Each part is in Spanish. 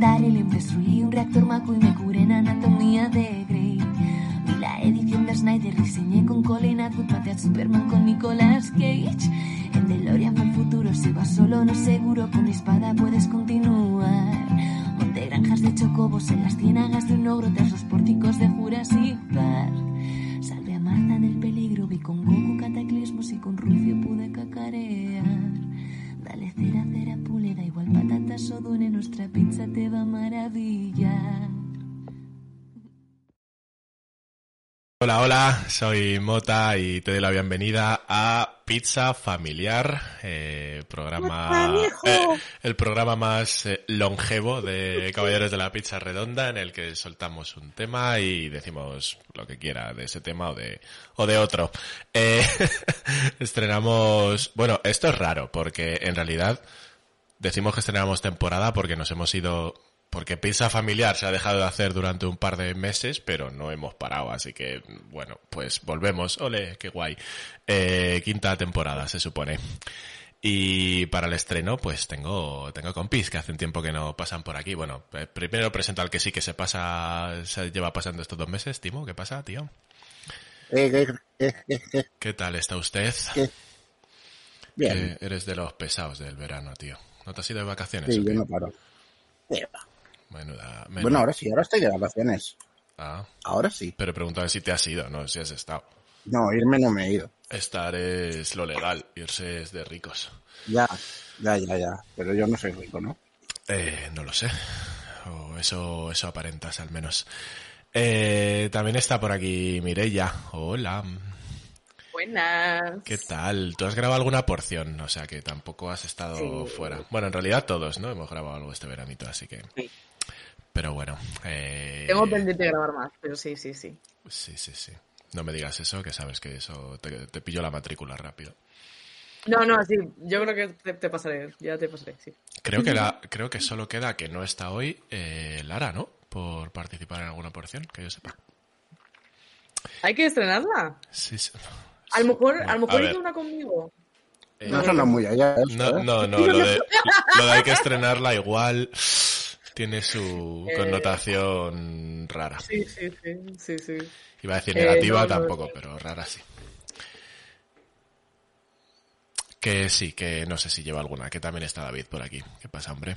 inventar el destruí un reactor McCoy, me curé en anatomía de Grey. Vi la edición de Snyder, diseñé con Colin Atwood, a Superman con Nicolas Cage. En DeLorean el futuro, si vas solo no seguro, con mi espada Mota y te doy la bienvenida a Pizza Familiar, eh, programa, eh, el programa más eh, longevo de Caballeros de la Pizza Redonda en el que soltamos un tema y decimos lo que quiera de ese tema o de, o de otro. Eh, estrenamos, bueno, esto es raro porque en realidad decimos que estrenamos temporada porque nos hemos ido porque Pizza Familiar se ha dejado de hacer durante un par de meses, pero no hemos parado, así que, bueno, pues volvemos. Ole, qué guay. Eh, quinta temporada, se supone. Y para el estreno, pues tengo, tengo compis que hacen tiempo que no pasan por aquí. Bueno, eh, primero presento al que sí que se pasa, se lleva pasando estos dos meses. Timo, ¿qué pasa, tío? Eh, eh, ¿Qué tal está usted? Bien. Eres de los pesados del verano, tío. ¿No te has ido de vacaciones? Sí, yo no paro. Menuda, menuda- Bueno, ahora sí, ahora estoy de vacaciones. Ah, Ahora sí. pero preguntaba si te has ido, no si has estado. No, irme no me he ido. Estar es lo legal, irse es de ricos. Ya, ya, ya, ya. Pero yo no soy rico, ¿no? Eh, no lo sé. O eso, eso aparentas al menos. Eh, también está por aquí Mireia. Hola. Buenas. ¿Qué tal? ¿Tú has grabado alguna porción? O sea que tampoco has estado Sí. fuera. Bueno, en realidad todos, ¿no? Hemos grabado algo este veranito, así que. Sí. Pero bueno. Eh... Tengo pendiente de grabar más, pero sí, sí, sí. Sí, sí, sí. No me digas eso, que sabes que eso te, te pillo la matrícula rápido. No, no, sí, yo creo que te, te pasaré, ya te pasaré, sí. Creo que la, creo que solo queda que no está hoy eh, Lara, ¿no? Por participar en alguna porción, que yo sepa. ¿Hay que estrenarla? Sí, sí. A lo mejor, a lo mejor hice una conmigo. eh, No suena muy allá. eso, no, ¿eh? no, no, lo de, lo de hay que estrenarla igual tiene su Eh. connotación rara. Sí, sí, sí, sí, sí. Iba a decir Eh, negativa no, tampoco, no. pero rara sí. Que sí, que no sé si lleva alguna, que también está David por aquí. ¿Qué pasa, hombre?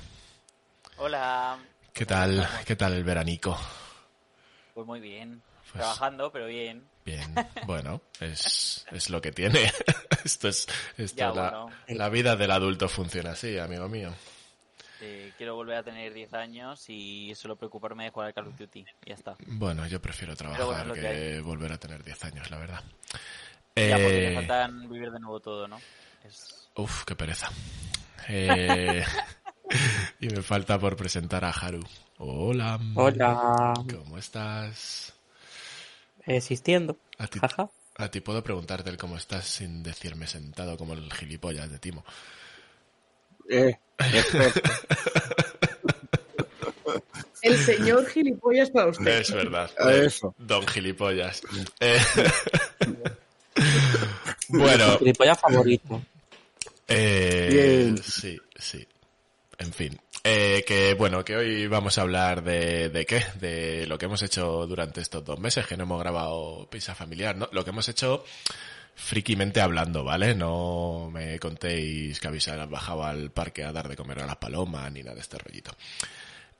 Hola. ¿Qué ¿Cómo tal, estamos? qué tal el veranico? Pues muy bien. Pues- Trabajando, pero bien. Bien, bueno, es, es lo que tiene. Esto es, esto Ya, es la, bueno. la vida del adulto funciona así, amigo mío. Eh, quiero volver a tener 10 años y solo preocuparme de jugar al Call of Duty. Ya está. Bueno, yo prefiero trabajar bueno, que, volver a tener 10 años, la verdad. Ya porque Eh, me faltan vivir de nuevo todo, ¿no? Es... Uf, qué pereza. Eh, y me falta por presentar a Haru. Hola. Hola, ¿Cómo estás? existiendo. A ti, a ti puedo preguntarte el cómo estás sin decirme sentado como el gilipollas de Timo. Eh. El señor gilipollas para usted. Es verdad. Eso. Don gilipollas. Eh, bueno, Gilipollas favorito. Eh, Bien. Sí, sí. En fin. Eh, que bueno, que hoy vamos a hablar de, de qué? De lo que hemos hecho durante estos dos meses, que no hemos grabado Pizza Familiar, ¿no? Lo que hemos hecho frikimente hablando, ¿vale? No me contéis que habéis bajado al parque a dar de comer a las palomas ni nada de este rollito.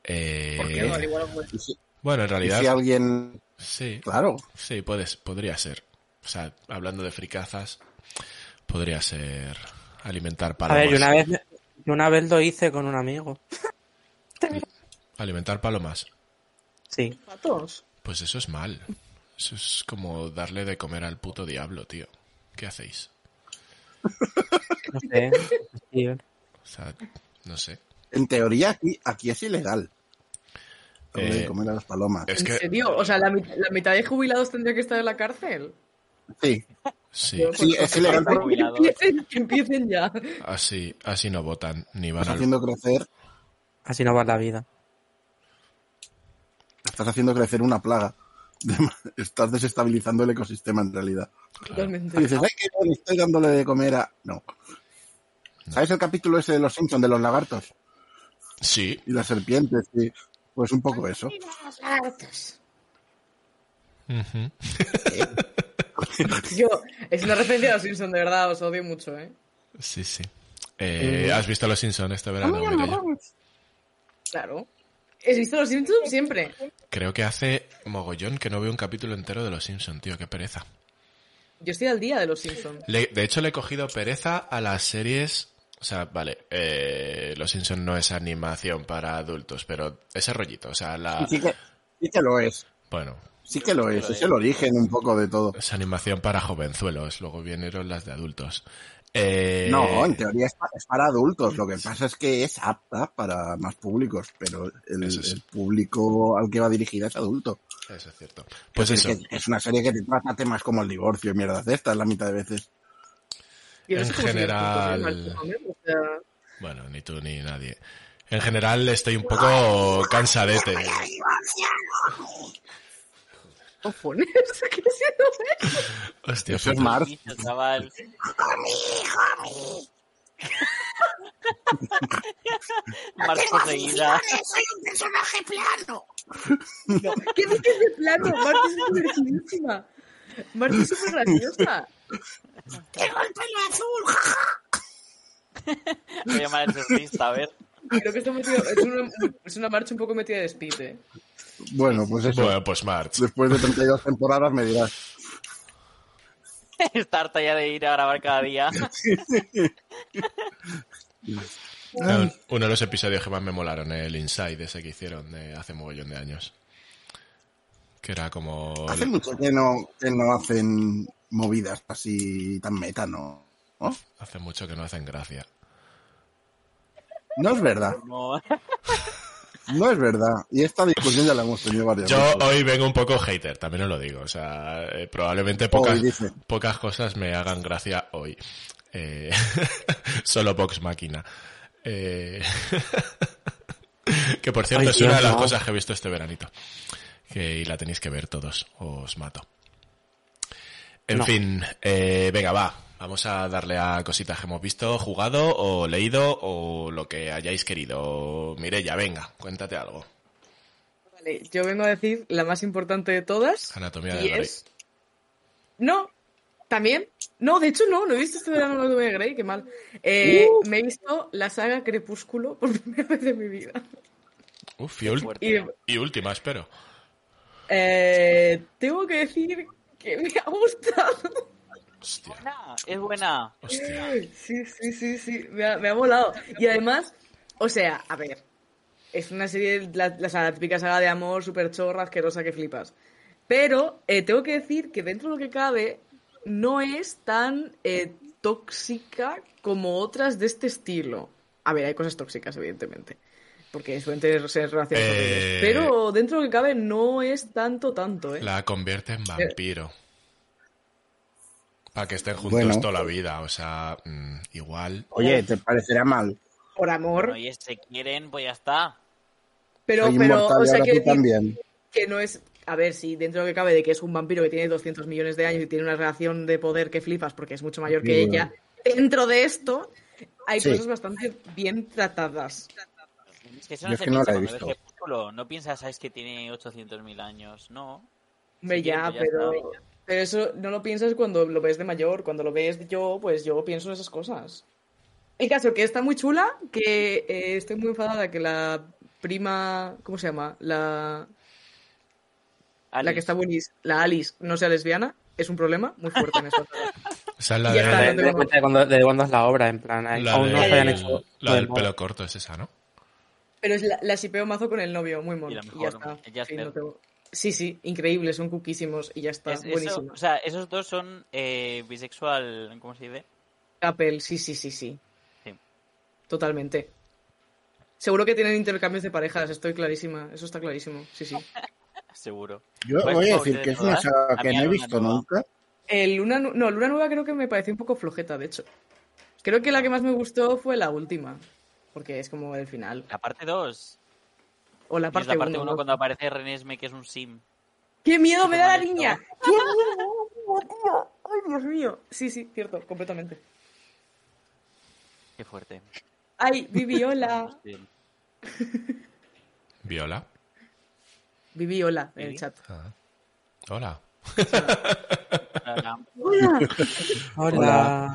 Eh, ¿Por qué? Al igual, pues, Y si, bueno, en y realidad, si alguien... sí, Claro. sí, puedes, podría ser. O sea, hablando de fricazas, podría ser alimentar A palomas. ver, yo una vez, yo una vez lo hice con un amigo. Alimentar palomas. Sí. patos. Pues eso es mal. Eso es como darle de comer al puto diablo, tío. ¿Qué hacéis? No sé. Sí, O sea, no sé. En teoría aquí, aquí es ilegal. Eh, comer a las palomas. Es ¿En que serio? O sea, ¿la, la mitad de jubilados tendría que estar en la cárcel. Sí, sí, es ilegal que empiecen, que empiecen ya. así, así no votan ni van estás al... haciendo crecer, Así no va la vida. estás haciendo crecer una plaga. Estás desestabilizando el ecosistema en realidad. Totalmente. Y dices, ay, que bueno, estoy dándole de comer a... No. ¿Sabes el capítulo ese de los Simpsons, de los lagartos? Sí, y las serpientes, y pues un poco eso. ujú. Yo, es una referencia a los Simpsons, de verdad, os odio mucho, ¿eh? sí, sí. Eh, ¿Has visto Los Simpsons este verano? Claro. ¿Has visto los Simpsons siempre? Creo que hace mogollón que no veo un capítulo entero de Los Simpsons, tío, qué pereza. Yo estoy al día de los Simpsons. Le- de hecho, le he cogido pereza a las series. O sea, vale, eh, Los Simpsons no es animación para adultos, pero ese rollito, o sea, la. Sí que, sí que lo es. Bueno, Sí que lo es. Es el origen un poco de todo. es animación para jovenzuelos, luego vinieron las de adultos. Eh, No, en teoría es, pa- es para adultos. Lo que pasa es que es apta para más públicos, pero el, público al que va dirigida es adulto. Eso es cierto. Pues es, eso, que es una serie que te trata temas como el divorcio y mierdas de estas la mitad de veces. En general- bueno, ni tú ni nadie. En general estoy un poco cansadete. Cojones, ¿qué sido eso? Hostia, es. Bicho, chaval. Mark poseída. ¿Qué dices de plano? Marta es divertidísima. Marta es súper graciosa. Voy a llamar al surfista, a ver. Creo que está metido, es, una, es una marcha un poco metida de speed, ¿eh? Bueno, pues eso. Bueno, pues March. Después de 32 temporadas me dirás. Está harta ya de ir a grabar cada día. Un- Uno de los episodios que más me molaron, el Inside, ese que hicieron de hace mogollón de años. Que era como... Hace mucho que no, que no hacen movidas así tan meta, ¿no? ¿No? Hace mucho que no hacen gracia. No es verdad, No. no es verdad. Y esta discusión ya la hemos tenido varias Yo veces. hoy vengo un poco hater, también os lo digo. O sea, eh, probablemente pocas, pocas cosas me hagan gracia hoy. Eh, solo Vox Máquina. Eh, que por cierto Ay, es una de las no. cosas que he visto este veranito. Que y la tenéis que ver todos, os mato. En No. fin, eh, venga, va. Vamos a darle a cositas que hemos visto, jugado o leído o lo que hayáis querido. Mireya, venga, cuéntate algo. Vale, yo vengo a decir la más importante de todas. Anatomía y de Grey. es... No, también. No, de hecho no, no he visto este verano la de Grey, qué mal. Eh, Me he visto la saga Crepúsculo por primera vez en mi vida. Uf, y. Y y última, espero. eh, tengo que decir que me ha gustado. Hostia, Buena, es buena. hostia. Sí, sí, sí, sí, me ha, me ha molado. Y además, o sea, a ver, es una serie, la, la, la típica saga de amor, súper chorra, asquerosa que flipas. Pero eh, tengo que decir que dentro de lo que cabe, no es tan eh, tóxica como otras de este estilo. A ver, hay cosas tóxicas, evidentemente. Porque suelen tener ser relaciones Eh. Pero dentro de lo que cabe, no es tanto, tanto, ¿eh? La convierte en vampiro. Para que estén juntos Bueno. toda la vida, o sea, mm, igual. Oye, ¿te parecerá mal? Por amor. Bueno, y se quieren, pues ya está. pero, Soy pero, o sea, también. que no es. A ver, si dentro de lo que cabe de que es un vampiro que tiene 200 millones de años y tiene una relación de poder que flipas porque es mucho mayor que Sí, ella, dentro de esto hay Sí. cosas bastante bien tratadas. Es que eso Yo no es se que no la piensa he cuando ves visto. No piensas, ¿sabes que tiene 800.000 años? No. Hombre, Sí, ya, pues ya pero, está. Pero eso no lo piensas cuando lo ves de mayor. Cuando lo ves yo, pues yo pienso en esas cosas. El caso que está muy chula, que eh, estoy muy enfadada que la prima, ¿cómo se llama? La, la que está buenísima, la Alice, no sea lesbiana, es un problema muy fuerte en saga. Esa es la, Ya está, de, De, no tengo de- de cuando, de cuando es la obra, en plan. la, aún no se del- habían hecho. la lo del pelo corto, es esa, ¿no? Pero es la, la shipeo mazo con el novio, muy mono. Y la Y, ya está. el Jasper. Sí, no tengo- sí, sí, increíble, son cuquísimos y ya está. Es- eso- buenísimo. o sea, esos dos son eh, bisexual, ¿cómo se dice? Apple, sí, sí, sí, sí. Sí. Totalmente. Seguro que tienen intercambios de parejas, estoy clarísima. Eso está clarísimo, sí, sí. Seguro. Yo ¿Cuál es voy a decir que es una saga A que no he visto Nueva. nunca. El Luna, no, Luna Nueva creo que me pareció un poco flojeta, de hecho. Creo que la que más me gustó fue la última. Porque es como el final. La parte 2. O la parte la parte 1. 1 cuando aparece Renesme, que es un sim. ¡Qué miedo me da la niña! ¡Qué miedo, tío! ¡Ay, Dios mío! Sí, sí, cierto, completamente. Qué fuerte. ¡Ay, Vivi, hola! Sí. Viola. Vivi, hola, en el chat. Ah. Hola. Hola. Hola. Hola.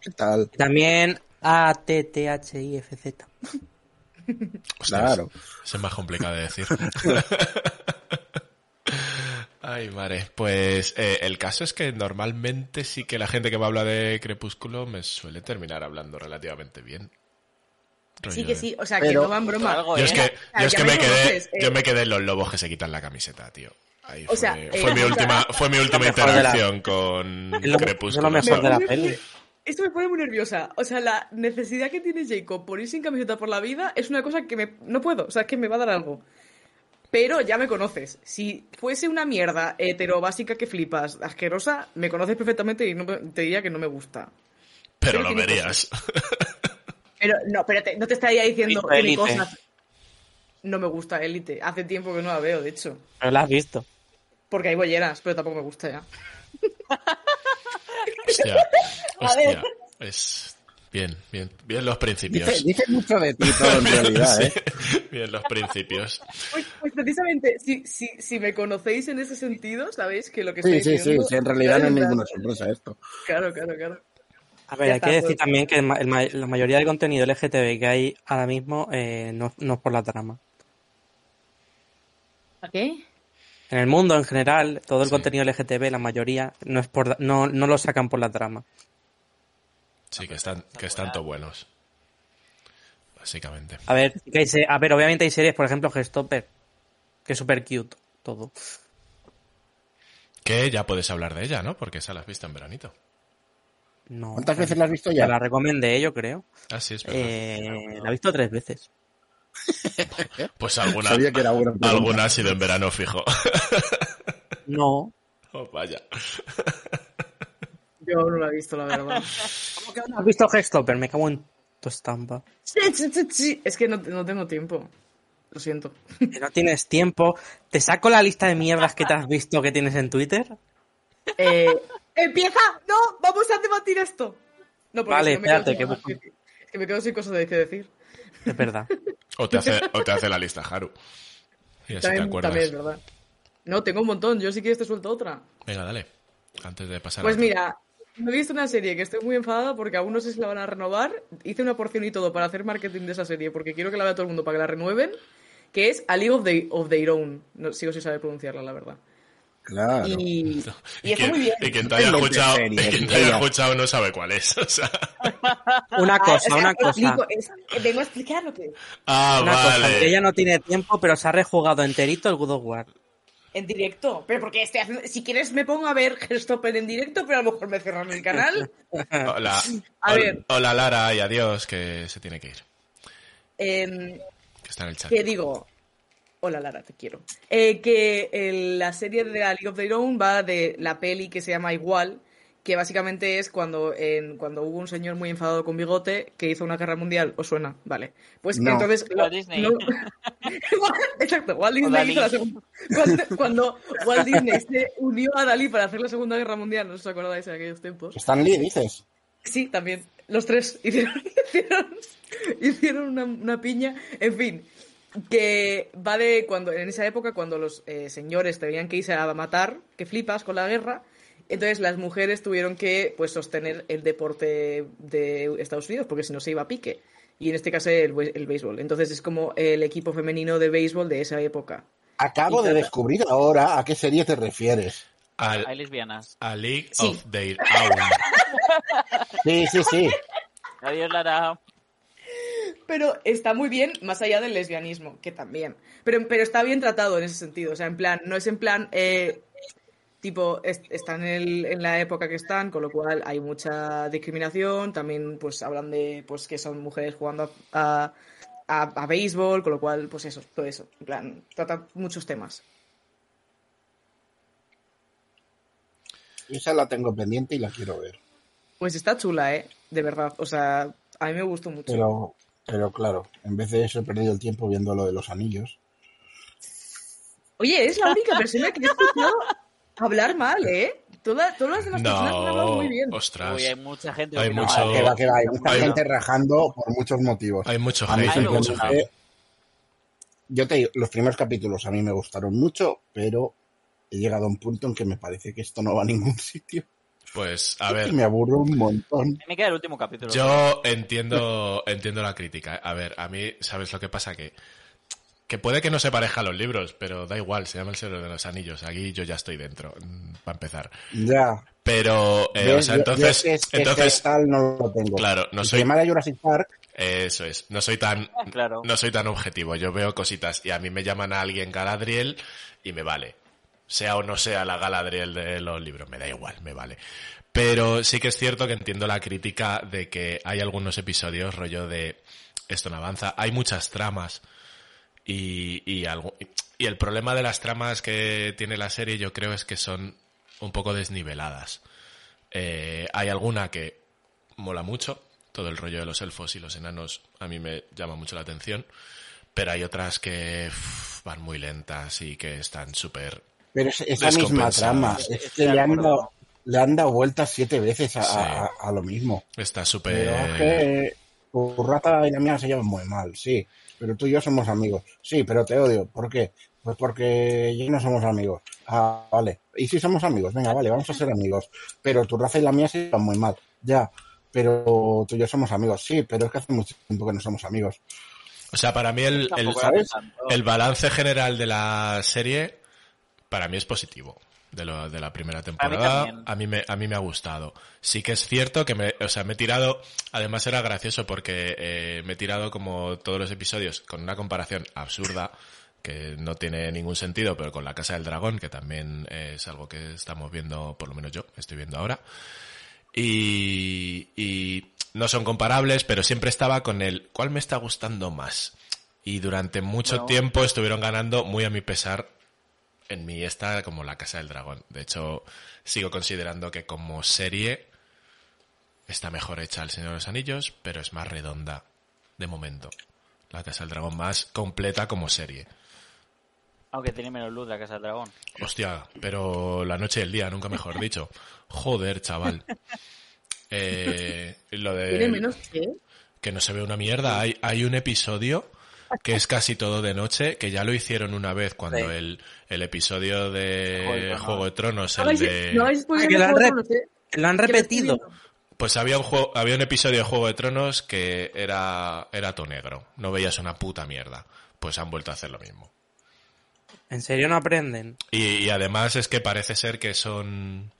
¿Qué tal? También A, T, T, H, I, F, Z. Ostras, Claro. Eso es más complicado de decir. Ay, madre. Pues eh, el caso es que normalmente sí que la gente que me habla de Crepúsculo me suele terminar hablando relativamente bien. Sí que de- sí, o sea, que Pero- no va en broma. Algo, Yo ¿eh? es que, Ah, yo es que me me quedé, conoces, eh. yo me quedé en los lobos que se quitan la camiseta, tío. Ahí O fue, sea, eh, fue mi última, fue mi última la- interacción con Es lo, es Crepúsculo. lo mejor de la peli. Esto me pone muy nerviosa. O sea, la necesidad que tiene Jacob por ir sin camiseta por la vida es una cosa que me... no puedo. O sea, es que me va a dar algo. Pero ya me conoces. Si fuese una mierda hetero básica que flipas, asquerosa, me conoces perfectamente y no me- te diría que no me gusta. Pero pero lo verías. Pero no, pero te- no te estaría diciendo Élite. cosas. No me gusta Élite. Hace tiempo que no la veo, de hecho. Pero la has visto. Porque hay bolleras, pero tampoco me gusta ya. Hostia, A ver. hostia. Es bien, bien, bien los principios. Dice, dice mucho de ti todo en realidad, ¿eh? Sí, bien los principios. Pues, pues precisamente, si, si, si me conocéis en ese sentido, sabéis que lo que Sí, estoy sí, sí, diciendo... sí, en realidad no es ninguna sorpresa esto. Claro, claro, claro. A ver, Ya hay está, que decir pues. también que el el la mayoría del contenido LGTB que hay ahora mismo eh, no, no es por la trama. ¿A qué? En el mundo en general, todo el Sí. contenido LGTB, la mayoría, no es por no, no lo sacan por la trama. Sí, que están, que están todos buenos. Básicamente. A ver, que hay a ver, obviamente hay series, por ejemplo, Gestopper, que es súper cute todo. Que ya puedes hablar de ella, ¿no? Porque esa la has visto en veranito. No, ¿Cuántas veces la has visto Ya ya? la recomendé yo, creo. Ah, sí, es verdad. Eh, la he visto tres veces. Pues alguna, Sabía que era buena pregunta. alguna ha sido en verano fijo. No. Oh, vaya. Yo no lo he visto, la verdad. ¿Cómo que no has visto Gestopper? Me cago en tu estampa. Sí, sí, sí, sí. Es que no, no tengo tiempo. Lo siento. Que no tienes tiempo. ¿Te saco la lista de mierdas que te has visto que tienes en Twitter? Eh, ¡Empieza! ¡No! ¡Vamos a debatir esto! No, porque Vale, si no me quedo espérate, Es que me quedo sin cosas de que decir. Es verdad. O te hace, o te hace la lista, Haru. Y así te También, acuerdas. también es verdad. No, tengo un montón. Yo sí que te suelto otra. Venga, dale. Antes de pasar Pues a- mira, me he visto una serie que estoy muy enfadada porque aún no sé si la van a renovar. Hice una porción y todo para hacer marketing de esa serie porque quiero que la vea todo el mundo para que la renueven. Que es A League of, the, of Their Own. No sigo sin saber pronunciarla, la verdad. Claro. Y, y Y está muy bien. y quien te haya escuchado, series, y quien te haya ella. escuchado no sabe cuál es. O sea. Una Ah, cosa, o sea, una cosa. explico, es- eh, vengo a explicar lo que Ah, Una cosa, vale. que ella no tiene tiempo, pero se ha rejugado enterito el God of War. En directo. Pero porque estoy haciendo... Si quieres me pongo a ver Gestopper en directo, pero a lo mejor me cerran el canal. Hola. A Hol- ver. Hola, Lara, y adiós, que se tiene que ir. Em, Que está en el chat. que digo... Hola Lara, te quiero. Eh, que el- la serie de la League of Their Own va de la peli que se llama Igual, que básicamente es cuando, en, cuando hubo un señor muy enfadado con bigote que hizo una guerra mundial. ¿Os suena? Vale. Pues No. entonces... Walt Disney. no- Exacto, Walt Disney Dalí. hizo la segunda... Cuando, cuando Walt Disney se unió a Dalí para hacer la Segunda Guerra Mundial, no os acordáis de aquellos tiempos. Stan Lee, dices. Sí, también. Los tres hicieron, hicieron, hicieron una, una piña. En fin, que va de cuando en esa época cuando los eh, señores tenían que irse a matar, que flipas con la guerra. Entonces las mujeres tuvieron que pues sostener el deporte de Estados Unidos porque si no se iba a pique. Y en este caso el, el béisbol. Entonces es como el equipo femenino de béisbol de esa época. Acabo Y de descubrir ahora a qué serie te refieres. Al- Hay lesbianas. a League Sí. of Their Own. Sí, sí, sí. Adiós, Lara. Pero está muy bien, más allá del lesbianismo, que también. Pero, pero está bien tratado en ese sentido. O sea, en plan, no es en plan. eh, tipo, es- están en, el- en la época que están, con lo cual hay mucha discriminación. También, pues, hablan de pues que son mujeres jugando a, a, a béisbol, con lo cual, pues eso, todo eso. En plan, trata muchos temas. Esa la tengo pendiente y la quiero ver. Pues está chula, ¿eh? De verdad. O sea, a mí me gustó mucho. Pero, pero claro, en vez de eso he perdido el tiempo viendo lo de los anillos. Oye, eres la única persona que he escuchado hablar mal, ¿eh? Toda- todas las demás personas han hablado No, muy bien. ostras. Uy, hay mucha gente Hay no mucho- que va, que va, hay mucha hay- gente rajando por muchos motivos. Hay mucho A mí hate, hay mucho hate. yo te digo, los primeros capítulos a mí me gustaron mucho, pero he llegado a un punto en que me parece que esto no va a ningún sitio. Pues, a ver, me aburro un montón. Me queda el último capítulo. yo entiendo, entiendo la crítica. A ver, a mí, ¿sabes lo que pasa? Que, que puede que no se parezca a los libros, pero da igual, se llama El Señor de los Anillos. Aquí yo ya estoy dentro, para empezar. Ya. Pero, eh, o sea, Yo- yo entonces, es que- es que entonces, tal no lo tengo. claro, no El soy, tema de Jurassic Park, eso es, no soy tan, Claro. no soy tan objetivo. Yo veo cositas y a mí me llaman a alguien Galadriel y me vale. Sea o no sea la Galadriel de los libros, me da igual, me vale. Pero sí que es cierto que entiendo la crítica de que hay algunos episodios rollo de esto no avanza. Hay muchas tramas y, y, el problema de las tramas que tiene la serie yo creo es que son un poco desniveladas. Eh, hay alguna que mola mucho, todo el rollo de los elfos y los enanos a mí me llama mucho la atención, pero hay otras que van muy lentas y que están súper... pero es esa misma trama. Es que le han, dado, le han dado vueltas siete veces a, Sí. a- a lo mismo. Está súper... tu rata y la mía se llevan muy mal, sí. Pero tú y yo somos amigos. Sí, pero te odio. ¿Por qué? Pues porque ya no somos amigos. Ah, vale. ¿Y si somos amigos? Venga, vale, vamos a ser amigos. Pero tu raza y la mía se llevan muy mal. Ya. Pero tú y yo somos amigos. Sí, pero es que hace mucho tiempo que no somos amigos. O sea, para mí el balance general de la serie para mí es positivo. De, lo, de la primera temporada, a mí, me, a mí me ha gustado. Sí que es cierto que me, o sea, me he tirado, además era gracioso porque eh, me he tirado como todos los episodios con una comparación absurda que no tiene ningún sentido, pero con la Casa del Dragón, que también es algo que estamos viendo, por lo menos yo, estoy viendo ahora. Y, y no son comparables, pero siempre estaba con el ¿cuál me está gustando más? Y durante mucho Bueno. tiempo estuvieron ganando muy a mi pesar en mí está como la Casa del Dragón. De hecho, sigo considerando que como serie está mejor hecha El Señor de los Anillos, pero es más redonda de momento. La Casa del Dragón más completa como serie. Aunque tiene menos luz la Casa del Dragón. Hostia, pero la noche y el día, nunca mejor dicho. Joder, chaval. Eh, lo de ¿Tiene menos que? que no se ve una mierda. Hay, hay un episodio que es casi todo de noche, que ya lo hicieron una vez cuando Sí. el, el episodio de. Juego de Tronos, No el de... no Ah, que lo han ver re- Juego de Tronos. Lo han repetido. Pues había un, juego, había un episodio de Juego de Tronos que era, era todo negro. No veías una puta mierda. Pues han vuelto a hacer lo mismo. ¿En serio no aprenden? Y, y además es que parece ser que son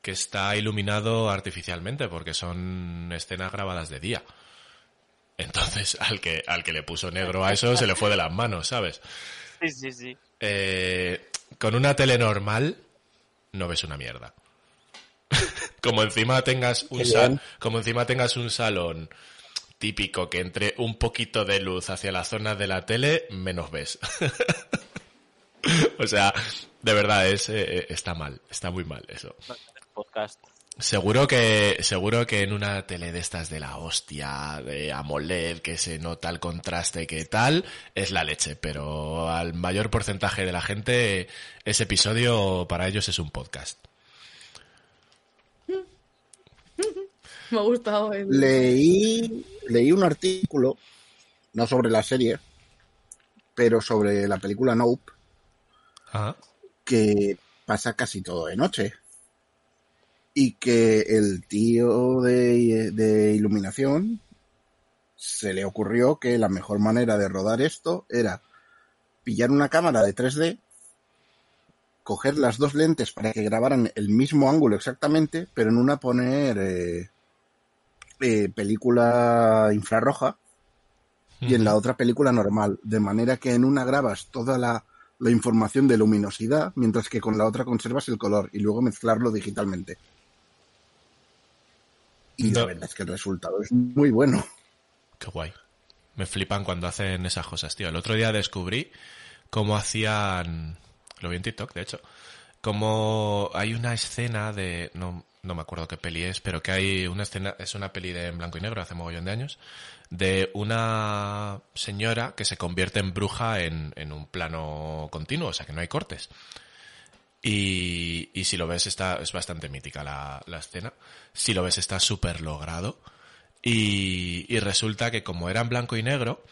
que está iluminado artificialmente porque son escenas grabadas de día. Entonces, al que al que le puso negro a eso se le fue de las manos, ¿sabes? Sí, sí, sí. Eh, con una tele normal no ves una mierda. como encima tengas un Qué sa- bien. como encima tengas un salón típico que entre un poquito de luz hacia la zona de la tele, menos ves. o sea, de verdad es eh, está mal, está muy mal eso. Podcast. Seguro que, seguro que en una tele de estas de la hostia, de AMOLED, que se nota el contraste que tal, es la leche, pero al mayor porcentaje de la gente, ese episodio para ellos es un podcast. Me ha gustado. el- Leí, leí un artículo, no sobre la serie, pero sobre la película Nope, Ah, que pasa casi todo de noche. Y que el tío de, de iluminación se le ocurrió que la mejor manera de rodar esto era pillar una cámara de 3D, coger las dos lentes para que grabaran el mismo ángulo exactamente, pero en una poner eh, eh, película infrarroja y en la otra película normal, de manera que en una grabas toda la, la información de luminosidad, mientras que con la otra conservas el color y luego mezclarlo digitalmente. Y la verdad es que el resultado es muy bueno. Qué guay. Me flipan cuando hacen esas cosas, tío. El otro día descubrí cómo hacían, lo vi en TikTok, de hecho, cómo hay una escena de, no, no me acuerdo qué peli es, pero que hay una escena, es una peli de en blanco y negro, hace mogollón de años, de una señora que se convierte en bruja en, en un plano continuo, o sea que no hay cortes. Y, y si lo ves, está, es bastante mítica la, la escena. Si lo ves, está súper logrado. Y, y resulta que como era en blanco y negro,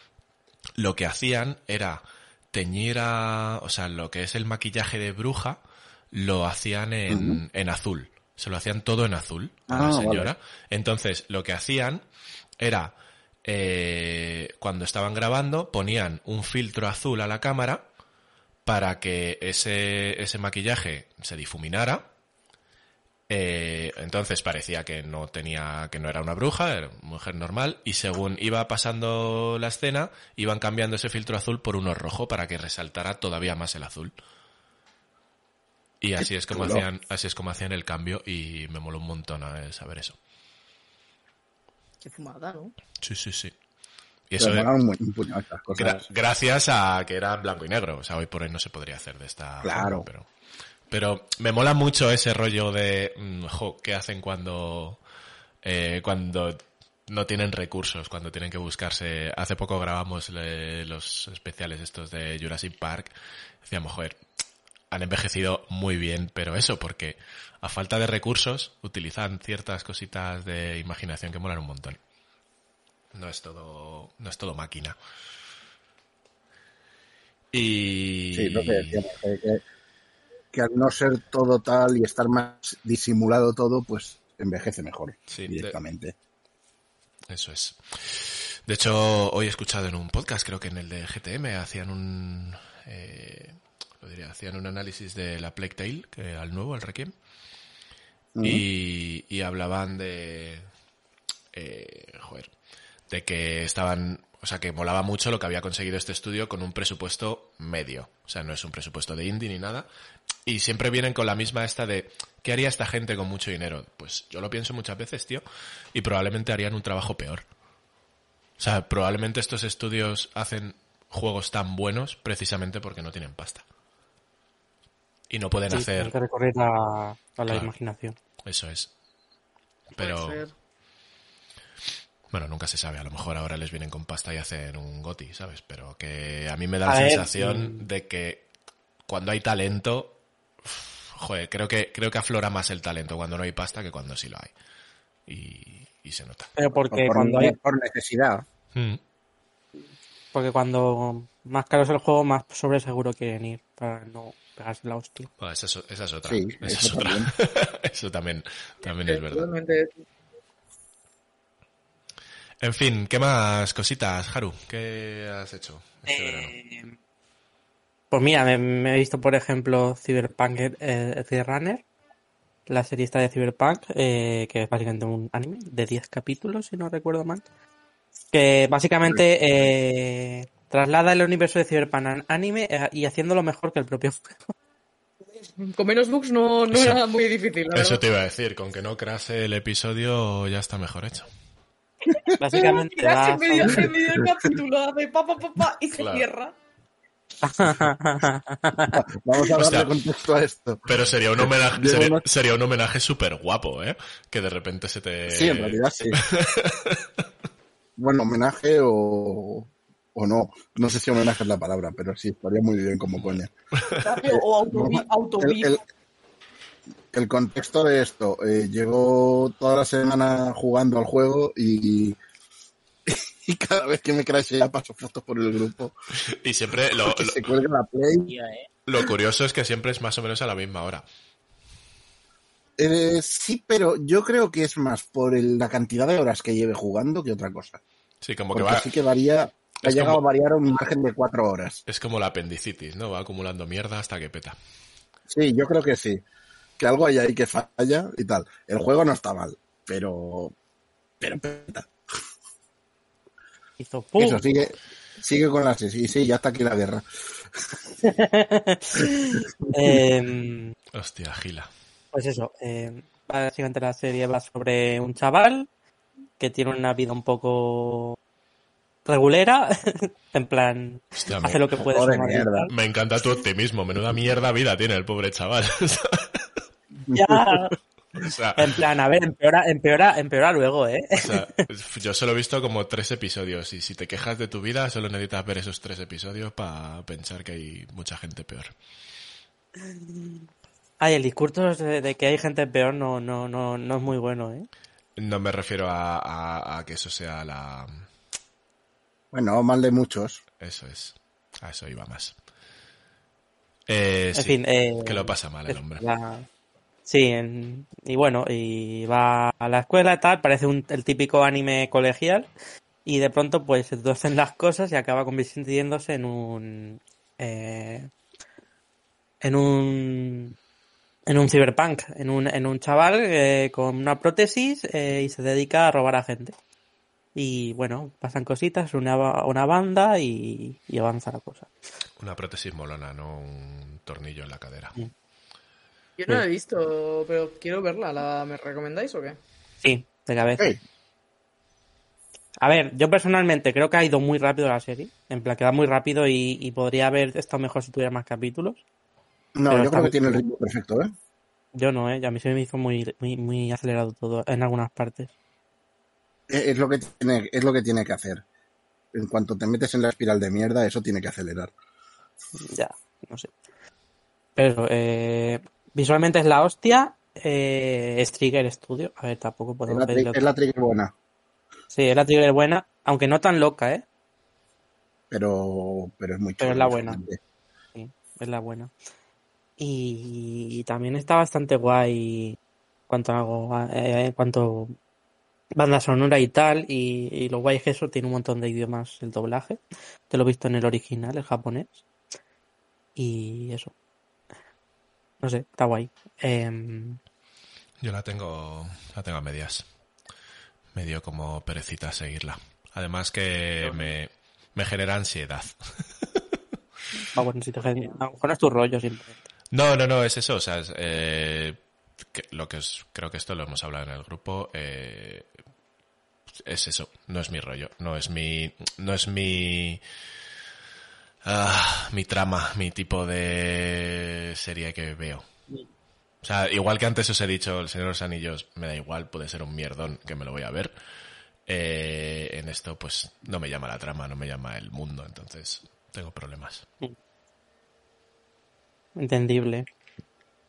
lo que hacían era teñir a, o sea, lo que es el maquillaje de bruja, lo hacían en, en azul. Se lo hacían todo en azul a la Ah, señora. Entonces, lo que hacían era, eh, cuando estaban grabando, ponían un filtro azul a la cámara para que ese, ese maquillaje se difuminara. Eh, entonces parecía que no tenía, que no era una bruja, era una mujer normal, y según iba pasando la escena, iban cambiando ese filtro azul por uno rojo para que resaltara todavía más el azul. Y así es como hacían, así es como hacían el cambio y me moló un montón eh, saber eso. Qué fumada, ¿no? Sí, sí, sí. Y eso es estas cosas. gra- gracias a que era blanco y negro. O sea, hoy por hoy no se podría hacer de esta Claro. forma, pero, pero me mola mucho ese rollo de, mm, jo, ¿qué hacen cuando, eh, cuando no tienen recursos, cuando tienen que buscarse? Hace poco grabamos le- los especiales estos de Jurassic Park. Decíamos, joder, han envejecido muy bien, pero eso porque a falta de recursos utilizan ciertas cositas de imaginación que molan un montón. No es todo, no es todo máquina. Y Sí, lo que decíamos, que, que al no ser todo tal y estar más disimulado todo, pues envejece mejor Sí, directamente. Eso es. De hecho, hoy he escuchado en un podcast, creo que en el de GTM, hacían un, eh, lo diría, hacían un análisis de la Plague Tale, que al nuevo, al Requiem, y, y hablaban de, eh, joder, de que estaban, o sea, que molaba mucho lo que había conseguido este estudio con un presupuesto medio. O sea, no es un presupuesto de indie ni nada. Y siempre vienen con la misma esta de, ¿qué haría esta gente con mucho dinero? Pues yo lo pienso muchas veces, tío, y probablemente harían un trabajo peor. O sea, probablemente estos estudios hacen juegos tan buenos precisamente porque no tienen pasta. Y no pueden Sí, hacer... tienen que recurrir a, a la Claro. imaginación. Eso es. Puede Pero... ser. Bueno, nunca se sabe. A lo mejor ahora les vienen con pasta y hacen un goti, ¿sabes? Pero que a mí me da la A sensación mm. de que cuando hay talento, joder, creo que creo que aflora más el talento cuando no hay pasta que cuando sí lo hay. Y, y se nota. Pero porque por, cuando hay, por necesidad. Mm, porque cuando más caro es el juego, más sobre seguro quieren ir para no pegarse la hostia. bueno, esa, es, esa es otra. Sí, esa eso es otra. también. eso también, también es verdad. En fin, ¿qué más cositas, Haru? ¿Qué has hecho este verano? Eh, pues mira, me, me he visto, por ejemplo, Cyberpunk eh, Runner, la serie esta de Cyberpunk, eh, que es básicamente un anime de 10 capítulos, si no recuerdo mal, que básicamente eh, traslada el universo de Cyberpunk al anime eh, y haciéndolo mejor que el propio juego. Con menos bugs no, no Eso- era muy difícil, la Eso verdad. te iba a decir, con que no crase el episodio ya está mejor hecho. Básicamente Tiras va en medio, sobre- en medio del capítulo, hace pa, pa, pa, pa, y se Claro. cierra. Vamos a darle contexto a esto. Pero sería un homenaje, sería, un homenaje súper guapo, ¿eh? Que de repente se te... Sí, en realidad sí. bueno, homenaje o, o no. No sé si homenaje es la palabra, pero sí, estaría muy bien como coña. O autobi- El, autobis. el- el contexto de esto, eh, llegó toda la semana jugando al juego y, y cada vez que me crashea paso fotos por el grupo. Y siempre, lo, Que lo, se cuelga la play. Tía, ¿eh? lo curioso es que siempre es más o menos a la misma hora. Eh, sí, pero yo creo que es más por el- la cantidad de horas que lleve jugando que otra cosa. Sí, como que Porque va... sí que varía, ha Es llegado como- a variar a un margen de cuatro horas. Es como la apendicitis, ¿no? Va acumulando mierda hasta que peta. Sí, yo creo que sí. Que algo hay ahí que falla y tal. El juego no está mal, pero. Pero peta. Hizo ¡pum! Eso, sigue, sigue con las. Sí, sí, ya está aquí la guerra. Em, Hostia, gila. Pues eso, eh, básicamente la serie va sobre un chaval que tiene una vida un poco regulera, en plan, Hostia, hace me, lo que puede. Me encanta tu optimismo. Menuda mierda vida tiene el pobre chaval. Ya, o, sea, en plan, a ver, empeora, empeora, empeora luego, ¿eh? o sea, yo solo he visto como tres episodios y si te quejas de tu vida solo necesitas ver esos tres episodios para pensar que hay mucha gente peor. Ay, el discurso de, de que hay gente peor no, no, no, no es muy bueno, ¿eh? No me refiero a, a- a que eso sea la... Bueno, mal de muchos. eso es. A eso iba más. Eh, En sí, fin, eh, que lo pasa mal el hombre. la- Sí, en- y bueno, y va a la escuela y tal, parece un- el típico anime colegial, y de pronto pues se torcen las cosas y acaba convirtiéndose en un... eh, en un... en un cyberpunk, en un, en un chaval eh, con una prótesis eh, y se dedica a robar a gente. Y bueno, pasan cositas, una, una banda y, y avanza la cosa. Una prótesis molona, no un tornillo en la cadera. Yo no la he visto, pero quiero verla. ¿La, ¿Me recomendáis o qué? Sí, de cabeza. Hey, A ver, yo personalmente creo que ha ido muy rápido la serie. En plan, que va muy rápido y, y podría haber estado mejor si tuviera más capítulos. no, yo creo que tiene el ritmo perfecto, ¿eh? Yo no, ¿eh? Ya a mí se me hizo muy, muy, muy acelerado todo en algunas partes. Es es lo que tiene, es lo que tiene que hacer. En cuanto te metes en la espiral de mierda, eso tiene que acelerar. Ya, no sé. Pero eh, visualmente es la hostia. Eh, es Trigger Studio. A ver, tampoco Es podemos la, tri- pedirle es la trigger buena, Sí, es la Trigger buena, aunque no tan loca, ¿eh? pero, pero es muy Pero es la buena. Sí, es la buena. Y también está bastante guay cuanto algo, eh, cuanto banda sonora y tal. Y, y lo guay es que eso tiene un montón de idiomas el doblaje. Te lo he visto en el original, el japonés. Y eso. No sé, está guay. Em, Yo la tengo, la tengo a medias. Me dio como perecita seguirla. Además que me, me genera ansiedad. ah, bueno, si te a lo mejor no es tu rollo simplemente. No, no, no, es eso. O sea, es, eh, que- lo que es, creo que esto lo hemos hablado en el grupo. eh, es eso. No es mi rollo. No es mi, no es mi, ah, mi trama, mi tipo de serie que veo. O sea, igual que antes os he dicho, El Señor de los Anillos, me da igual, puede ser un mierdón que me lo voy a ver. Eh, en esto, pues, no me llama la trama, no me llama el mundo, entonces tengo problemas. Entendible.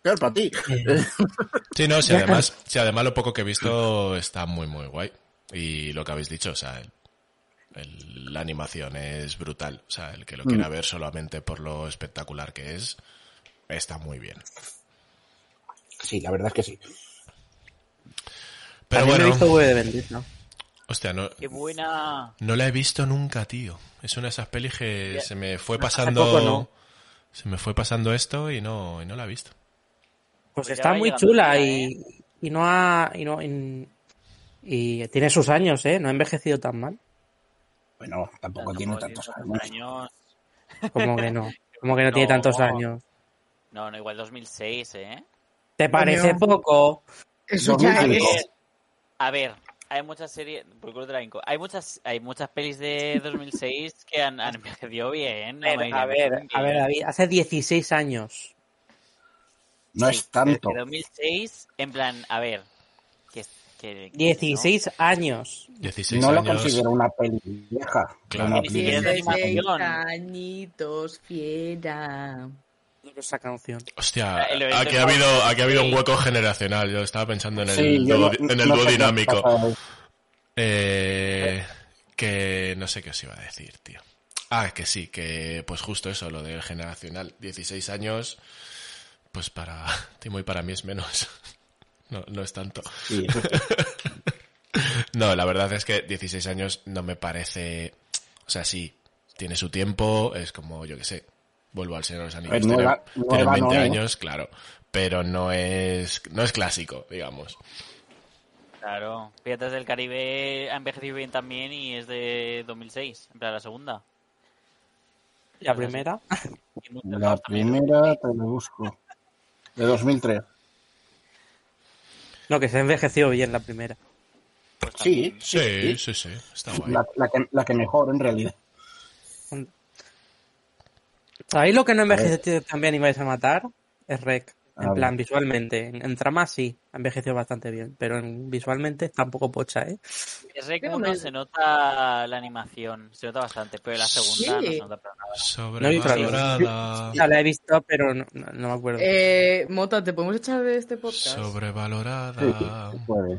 Claro, para ti. Sí, no, si además, si además lo poco que he visto está muy, muy guay. Y lo que habéis dicho, o sea, el- el- la animación es brutal. O sea, el que lo quiera ver solamente por lo espectacular que es, está muy bien. Sí, la verdad es que sí. Pero También me he bueno, visto V de hostia, no, ¡Qué buena! no la he visto nunca, tío. Es una de esas pelis que Ya. se me fue poco pasando, no. se me fue pasando esto y no, y no la he visto. Pues Pues está muy chula y, día, y no ha. Y, no, y, y tiene sus años, ¿eh? No ha envejecido tan mal. Bueno, tampoco tiene tiene tantos años. años. Como que no. Como que no, tiene No. tantos años. No, no, igual 2006, ¿eh? ¿Te parece Coño. poco? Eso ya 2005. es. A ver, hay muchas series, hay muchas, hay muchas pelis de 2006 que han, han envejecido bien. no a ver, a ver, bien. David, hace 16 años. No Sí, es tanto. desde 2006, en plan, a ver, que, que, que 16 años. 16 No lo años. considero una peli vieja. Claro. Una Ni peli- siquiera es de 16 animación. añitos, fiera. Esa canción. Hostia, evento aquí ha habido, aquí ha habido un hueco generacional. Yo estaba pensando en el, Sí, no- en el no dúo dinámico. Eh, que no sé qué os iba a decir, tío. Ah, que sí, que pues justo eso, lo del generacional. 16 años, pues para Timo y para mí es menos. No, no es tanto. Sí. No, la verdad es que 16 años no me parece... O sea, sí, tiene su tiempo, es como, yo qué sé, vuelvo al Señor de los Anillos. Pues nueva- tiene, nueva tiene 20 no es. años, claro, pero no es, no es clásico, digamos. Claro, Piratas del Caribe ha envejecido bien también y es de 2006, en plan la segunda. La primera. La primera te lo busco. De 2003. No, que se ha envejecido bien la primera. Pues Sí, también. Sí, sí, sí, está guay. La, la que, la que mejor en realidad. ¿Sabéis lo que no envejeció también y vais a matar? Es Rec. En plan, visualmente. En, en trama sí, ha envejecido bastante bien. Pero en, visualmente está un poco pocha, ¿eh? Es Rec Pero 1 me- se nota la animación, se nota bastante, pero la segunda Sí. no se nota para nada. Sobrevalorada. La he visto, pero no, no- no me acuerdo. Eh, Mota, ¿te podemos echar de este podcast? Sobrevalorada. Sí, se puede.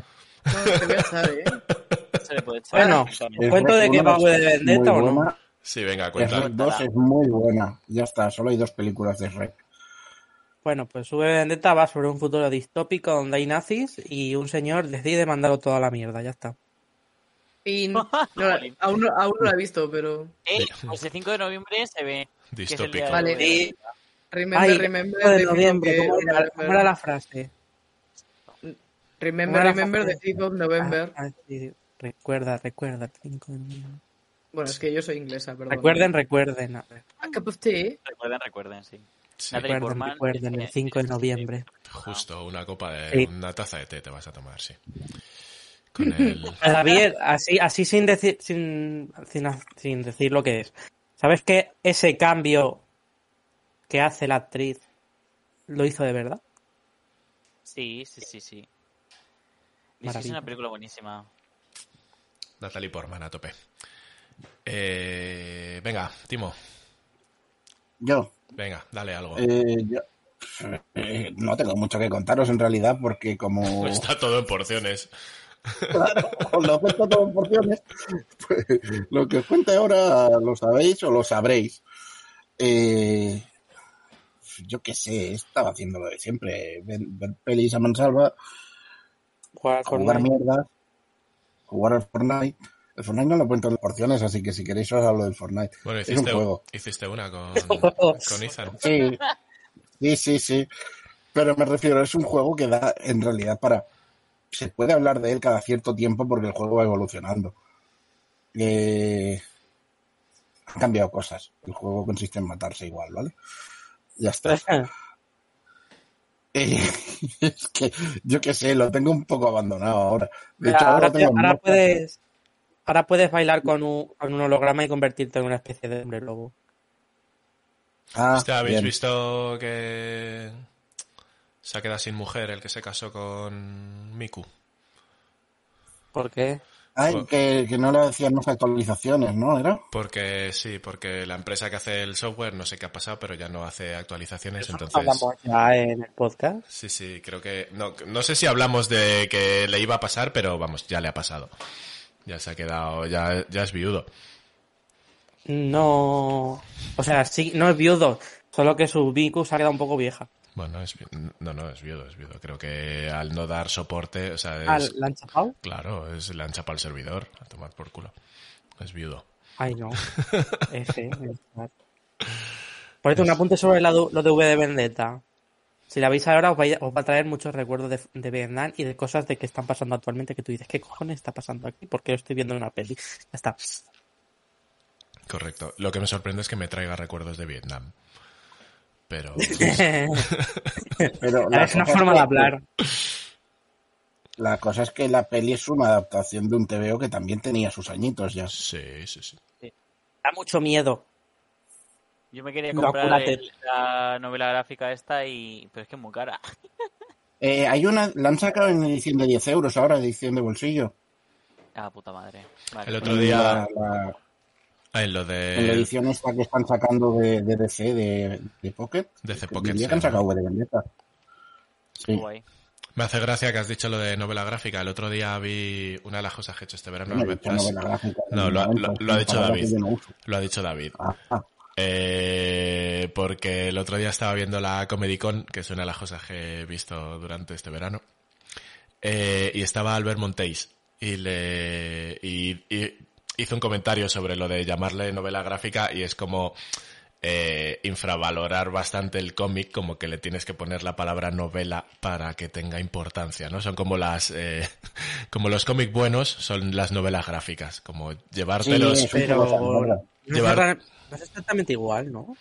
No, te voy a echar, ¿eh? Se le puede echar. Bueno, ¿Cuento de uno va de Vendetta o no? Sí, venga, Shrek cuenta. 2 es muy buena. Ya está, solo hay dos películas de Shrek. Bueno, pues V de Vendetta va sobre un futuro distópico donde hay nazis y un señor decide mandarlo toda la mierda, ya está. Y no, aún, no, aún no la he visto, pero. Eh, pues el 5 de noviembre se ve. Distópico. Vale. Remember, Ay, remember. 5 de the noviembre, fifth ¿cómo of era, cómo era la frase? Remember, ¿Cómo era la remember the frase? 5 of November. Ah, ah, sí, recuerda, recuerda, el 5 de noviembre. Bueno, es que yo soy inglesa, perdón. Recuerden, recuerden. a ver, A cup of tea. Recuerden, recuerden, sí. Sí, Natalie Recuerden, Portman, recuerden, el eh, 5 de noviembre. justo una copa de... Sí. Una taza de té te vas a tomar, sí. Con el... David, así, así sin decir, sin, sin, sin decir lo que es. ¿Sabes que ese cambio que hace la actriz lo hizo de verdad? Sí, sí, sí, sí. Dice que es una película buenísima. Natalie Portman a tope. Eh, venga, Timo. Yo, Venga, dale algo. eh, yo eh, no tengo mucho que contaros en realidad porque como Está todo en porciones. Claro, lo cuento todo en porciones. Pues, lo que os cuente ahora lo sabéis o lo sabréis. Eh, yo qué sé, estaba haciendo lo de siempre. Ver, ver pelis a mansalva, Jugar jugar Fortnite. mierdas, jugar al Fortnite. El Fortnite no lo cuento en porciones, así que si queréis os hablo del Fortnite. Bueno, es un hiciste, juego. hiciste una con, con Ethan. Sí, sí, sí, sí. Pero me refiero, es un juego que da en realidad para... Se puede hablar de él cada cierto tiempo porque el juego va evolucionando. Eh, han cambiado cosas. El juego consiste en matarse igual, ¿vale? Ya está. Eh, es que yo qué sé, lo tengo un poco abandonado ahora. De hecho, ahora, ahora te- tengo ahora puedes, ahora puedes bailar con un, con un holograma y convertirte en una especie de hombre lobo. Ah, Hostia, ¿Habéis bien. visto que se ha quedado sin mujer el que se casó con Miku? ¿Por qué? Ay, que, que no le hacían más actualizaciones, ¿no? ¿Era? Porque sí, porque la empresa que hace el software, no sé qué ha pasado, pero ya no hace actualizaciones, entonces... Hablamos ya en el podcast. Sí, sí, creo que... No, no sé si hablamos de que le iba a pasar, pero vamos, ya le ha pasado. Ya se ha quedado, ya, ya es viudo. No. O sea, sí, no es viudo. Solo que su Miku se ha quedado un poco vieja. Bueno, es, no, no, es viudo, es viudo. Creo que al no dar soporte, o sea, es, Ah, ¿La han chapado? claro, es, le han chapado el servidor, a tomar por culo. Es viudo. Ay, no. F. Ponete un apunte sobre la lo de V de Vendetta. Si la veis ahora, os va, a- os va a traer muchos recuerdos de, de Vietnam y de cosas de que están pasando actualmente que tú dices, ¿qué cojones está pasando aquí? Porque lo estoy viendo en una peli. Ya está. Correcto. Lo que me sorprende es que me traiga recuerdos de Vietnam. Pero... Pero la es una forma que- de hablar. La cosa es que la peli es una adaptación de un TVO que también tenía sus añitos ya. Sí, sí, sí. Da mucho miedo. Yo me quería comprar el- la novela gráfica esta y... Pero es que es muy cara. Eh, hay una, la han sacado en edición de 10 euros ahora, edición de bolsillo. Ah, puta madre. Vale. El otro día... La- la- Ah, en lo en la de... edición esta que están sacando de, de DC, de, de Pocket. DC Pocket, sí, que han sacado de Vendetta. Sí. Guay. Me hace gracia que has dicho lo de novela gráfica. El otro día vi una de las cosas que he hecho este verano. No, lo, ha- lo- lo dicho David. Lo ha dicho David. Ah, ah. Eh, porque el otro día estaba viendo la Comedy Con, que es una de las cosas que he visto durante este verano. Eh, y estaba Albert Montéis. Y le y, y hizo un comentario sobre lo de llamarle novela gráfica y es como eh, infravalorar bastante el cómic, como que le tienes que poner la palabra novela para que tenga importancia, ¿no? Son como las eh, como los cómics buenos son las novelas gráficas, como llevártelos Pero Llevar- no es exactamente igual, ¿no?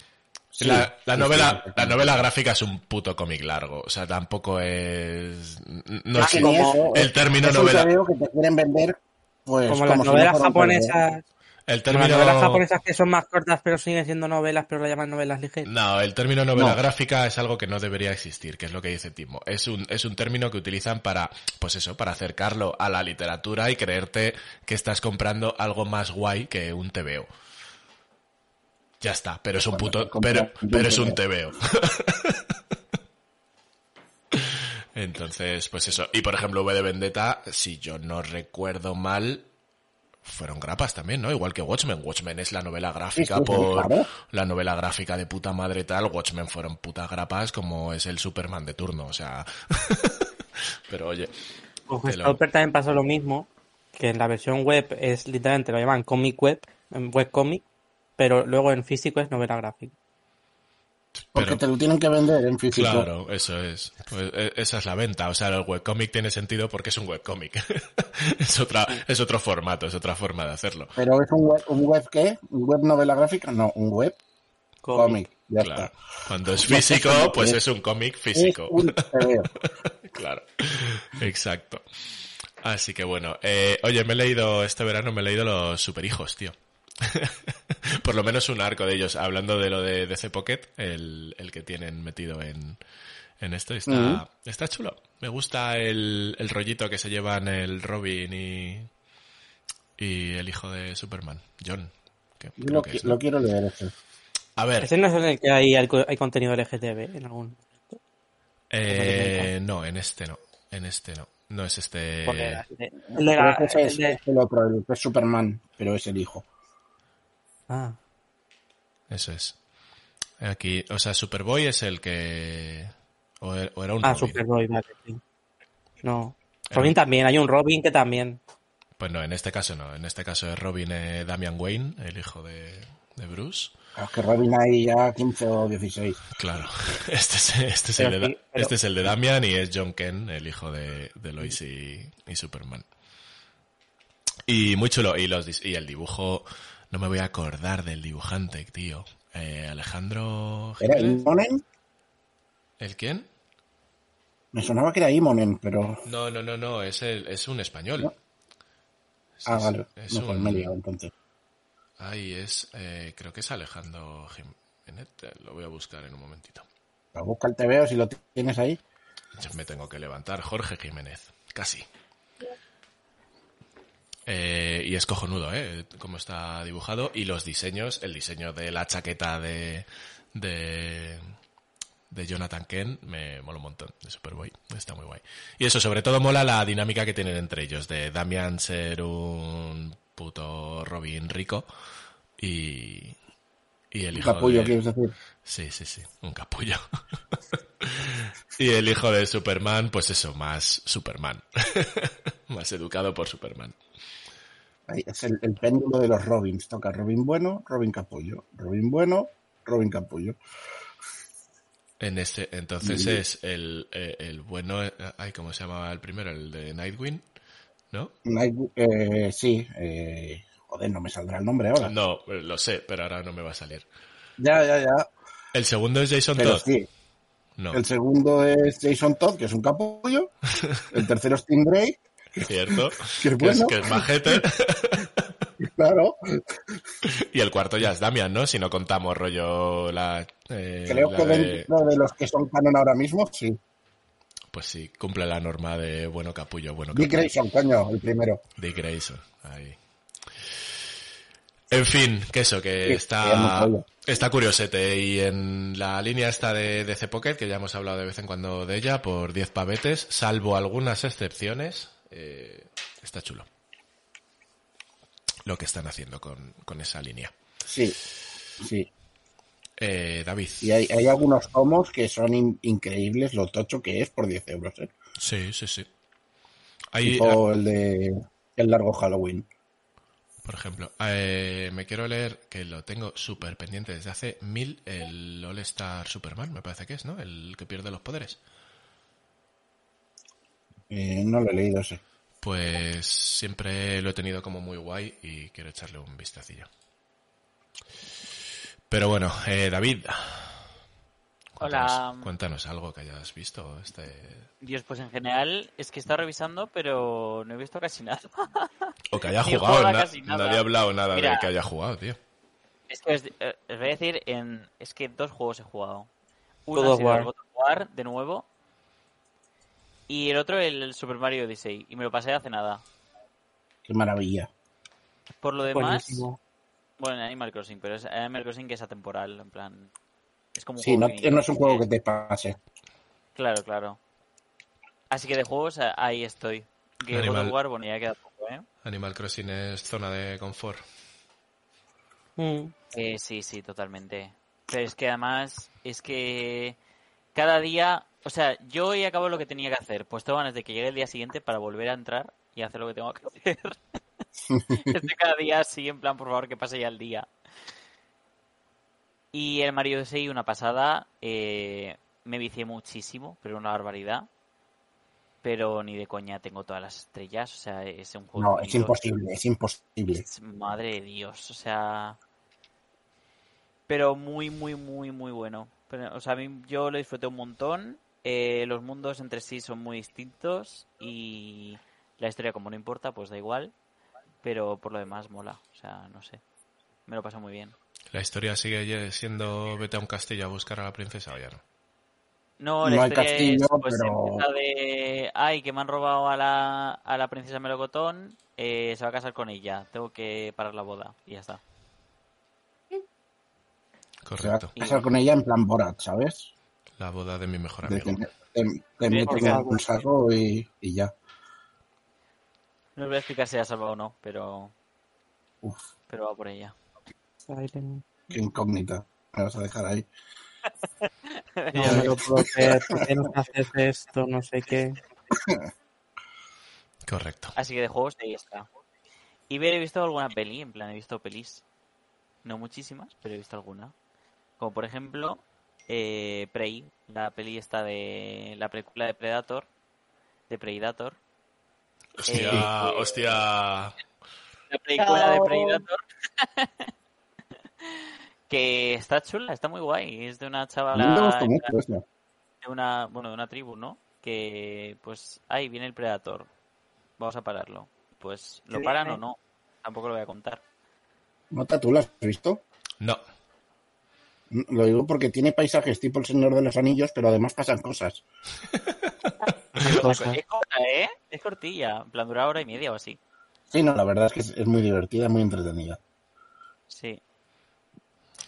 Sí, la, la sí, novela, sí, la novela gráfica es un puto cómic largo, o sea, tampoco es, no Ah, es eso, el término es novela, que te quieren vender, pues, como las si novelas japonesas. el Como las término, novelas japonesas que son más cortas pero siguen siendo novelas, pero la llaman novelas ligeras. no, el término novela No. gráfica es algo que no debería existir, que es lo que dice Timo. Es un, es un término que utilizan para, pues eso, para acercarlo a la literatura y creerte que estás comprando algo más guay que un TVO. Ya está, pero es un puto, pero, es un TVO. Entonces, pues eso. Y por ejemplo, V de Vendetta, si yo no recuerdo mal, fueron grapas también, ¿no? Igual que Watchmen. Watchmen es la novela gráfica Sí, sí, sí, por claro. la novela gráfica de puta madre tal. Watchmen fueron putas grapas como es el Superman de turno, o sea. Pero oye, Con lo- Stopper también pasó lo mismo, que en la versión web es literalmente lo llaman comic web, en webcomic, pero luego en físico es novela gráfica. Porque pero- te lo tienen que vender en físico. Claro, eso es. Pues, eh, esa es la venta. O sea, el webcomic tiene sentido porque es un webcomic. es otra, es otro formato, es otra forma de hacerlo. Pero es un web, un web qué? ¿Un web novela gráfica? No, un web cómic. Ya Claro. está. Cuando es físico, pues es- un cómic físico. un. Claro. Exacto. Así que bueno, eh, oye, me he leído, este verano me he leído los superhijos, tío. Por lo menos un arco de ellos, hablando de lo de DC Pocket, el, el que tienen metido en, en esto, está, está chulo. Me gusta el, el rollito que se llevan el Robin y, y el hijo de Superman, John. Que Yo lo, que qui- es, ¿no? lo quiero leer ese. A ver, Ese no es en el que hay, hay contenido LGTB en algún. eh, no, en este no, en este no. No es este... Porque el de- la- ese es, el de- es el otro, el que es Superman, pero es el hijo. Ah, Eso es. Aquí, o sea, Superboy es el que... O era, o era un ah Robin. Superboy, vale, sí. No. Era Robin también, hay un Robin que también. Pues no, en este caso no. En este caso es Robin eh, Damian Wayne, el hijo de, de Bruce. Es que Robin hay ya 15 o 16. Claro. Este es, este es, el, de, sí, pero- este es el de Damian y es John Ken, el hijo de, de Lois y, y Superman. Y muy chulo. Y, los, dis- y el dibujo... No me voy a acordar del dibujante, tío. Eh, Alejandro... ¿Era. Imonen? ¿El quién? Me sonaba que era Imonen, pero... No, no, no, no. Es, el, es un español. No. Ah, vale. es No, pues un- me liado entonces. Ahí es, eh, creo que es Alejandro Jiménez. Lo voy a buscar en un momentito. Pero busca el TVO si lo tienes ahí. Me tengo que levantar. Jorge Jiménez. Casi. Eh, y es cojonudo, ¿eh? Cómo está dibujado. Y los diseños, el diseño de la chaqueta de, de, de Jonathan Kent me mola un montón, de Superboy. Está muy guay. Y eso, sobre todo mola la dinámica que tienen entre ellos, de Damian ser un puto Robin rico y, y el hijo Capullo, de... quieres decir. Sí, sí, sí, un capullo. y el hijo de Superman, pues eso, más Superman. más educado por Superman. Ahí es el, el péndulo de los Robins. Toca Robin bueno, Robin Capullo. Robin bueno, Robin Capullo. En este, entonces es el, eh, el bueno, eh, ay, ¿cómo se llamaba el primero? El de Nightwing, ¿no? Night- eh, sí, eh, joder, no me saldrá el nombre ahora. No, lo sé, pero ahora no me va a salir. Ya, ya, ya. El segundo es Jason Pero Todd. sí, No, el segundo es Jason Todd, que es un capullo. El tercero es Tim Drake, cierto. que es que, es, bueno. que es majete. Claro. y el cuarto ya es Damian, ¿no? Si no contamos rollo la... eh, Creo la que de- dentro de los que son canon ahora mismo, sí. Pues sí, cumple la norma de bueno capullo, bueno Dick capullo. Grayson, coño, el primero. Dick Grayson, ahí. En fin, que eso, que Sí, está, está curiosete. Y en la línea esta de DC Pocket, que ya hemos hablado de vez en cuando de ella, por 10 pavetes, salvo algunas excepciones, eh, está chulo. Lo que están haciendo con, con esa línea. Sí, sí. Eh, David. Y hay, hay algunos tomos que son in- increíbles lo tocho que es por 10 euros. ¿eh? Sí, sí, sí. Hay, Tipo el de El Largo Halloween. Por ejemplo, eh, me quiero leer, que lo tengo súper pendiente desde hace mil, el All Star Superman, me parece que es, ¿no? El que pierde los poderes. Eh, no lo he leído ese. Pues siempre lo he tenido como muy guay y quiero echarle un vistacillo. Pero bueno, eh, David. Cuéntanos, Hola. cuéntanos algo que hayas visto. Este... Dios, pues en general es que he estado revisando, pero no he visto casi nada. O que haya jugado. juega na- casi nada. Nadie ha hablado nada de Mira. que haya jugado, tío. Es que os, eh, os voy a decir, en, es que dos juegos he jugado. Uno God ha of sido el War. God of War, de nuevo. Y el otro, el Super Mario Odyssey. Y me lo pasé hace nada. Qué maravilla. Por lo demás, buenísimo. bueno, en Animal Crossing, pero es Animal Crossing que es atemporal, en plan... Es como un Sí, juego no, no es un juego que te pase. Claro, claro. Así que de juegos ahí estoy. Que Animal- bueno, ya queda poco. ¿eh? Animal Crossing es zona de confort. Mm. Eh, sí, sí, totalmente. Pero es que además, es que cada día, o sea, yo hoy acabo lo que tenía que hacer, pues tengo ganas de que llegue el día siguiente para volver a entrar y hacer lo que tengo que hacer. Estoy cada día así, en plan, por favor, que pase ya el día. Y el Mario Odyssey, una pasada, eh, me vicié muchísimo, pero una barbaridad. Pero ni de coña tengo todas las estrellas, o sea, es un juego No, es imposible, es imposible. Es- Madre de Dios, o sea. Pero muy, muy, muy, muy bueno. Pero, o sea, a mí yo lo disfruté un montón. eh, los mundos entre sí son muy distintos y la historia, como no importa, pues da igual. Pero por lo demás mola, o sea, no sé. Me lo pasé muy bien. ¿La historia sigue siendo vete a un castillo a buscar a la princesa o ya no? No, la No historia castillo, es, pues, pero- empieza de, ay, que me han robado a la, a la princesa Melocotón, eh, se va a casar con ella, tengo que parar la boda y ya está. Se va Correcto. a casar con ella en plan Borat, ¿sabes? La boda de mi mejor De amigo. que te, te meten un saco y, y ya. No os voy a explicar si ha salvado o no, pero, Uf, pero va por ella. Silent. qué incógnita. Me vas a dejar ahí. No me lo puedo creer. ¿Por qué no haces esto? No sé qué. Correcto. Así que de juegos ahí está. Y he visto alguna peli, en plan, he visto pelis. No muchísimas, pero he visto alguna. Como por ejemplo, eh, Prey, la peli esta de la película de Predator, de Predator. Hostia, Eh, hostia. La película de. Predator. que está chula, está muy guay. Es de una me chavala mucho de una, bueno, de una tribu, ¿no? Que, pues, ahí viene el Predator. Vamos a pararlo. Pues, ¿lo ¿Qué paran viene? o no? Tampoco lo voy a contar. ¿Nota tú la has visto? No. Lo digo porque tiene paisajes tipo el Señor de los Anillos, pero además pasan cosas. Es corta, ¿eh? Es cortilla. En plan, dura hora y media o así. Sí, no, la verdad es que es, es muy divertida, muy entretenida. Sí.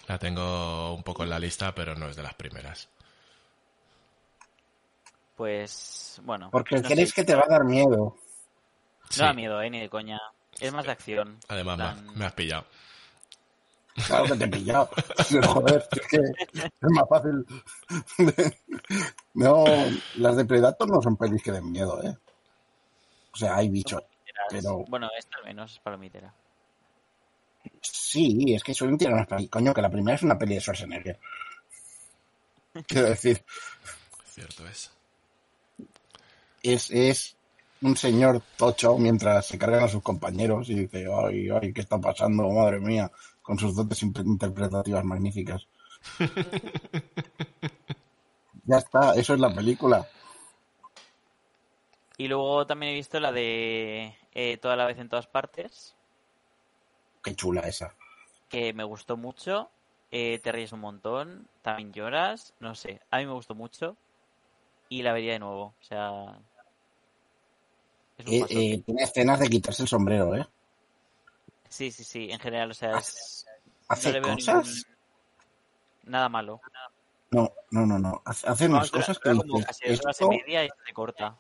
La tengo un poco en la lista, pero no es de las primeras. Pues, bueno. Porque no crees sé. que te va a dar miedo. Sí. No da miedo, ¿eh? Ni de coña. Es más de acción. Además, me, plan- has- me has pillado. Claro que te he pillado. Joder, es que es más fácil. No, las de Predator no son pelis que den miedo, ¿eh? O sea, hay bichos. Pero- Bueno, esta al menos es palomitera. Sí, es que suelen tirar unas pelis. Coño, que la primera es una peli de Schwarzenegger. Quiero decir, Cierto es. es, es un señor tocho mientras se cargan a sus compañeros y dice, ay, ay, ¿qué está pasando? Madre mía, con sus dotes interpretativas magníficas. ya está, eso es la película. Y luego también he visto la de eh, Toda la vez en todas partes. Qué chula esa. que me gustó mucho. eh, te ríes un montón, también lloras, no sé, a mí me gustó mucho y la vería de nuevo, o sea... Es un Eh, eh, tiene escenas de quitarse el sombrero, ¿eh? Sí, sí, sí, en general, o sea, es... no Hace veo cosas. ningún- Nada malo. No, no, no, no. Hace, hace No, unas cosas que como casi dos horas y esto media y se corta.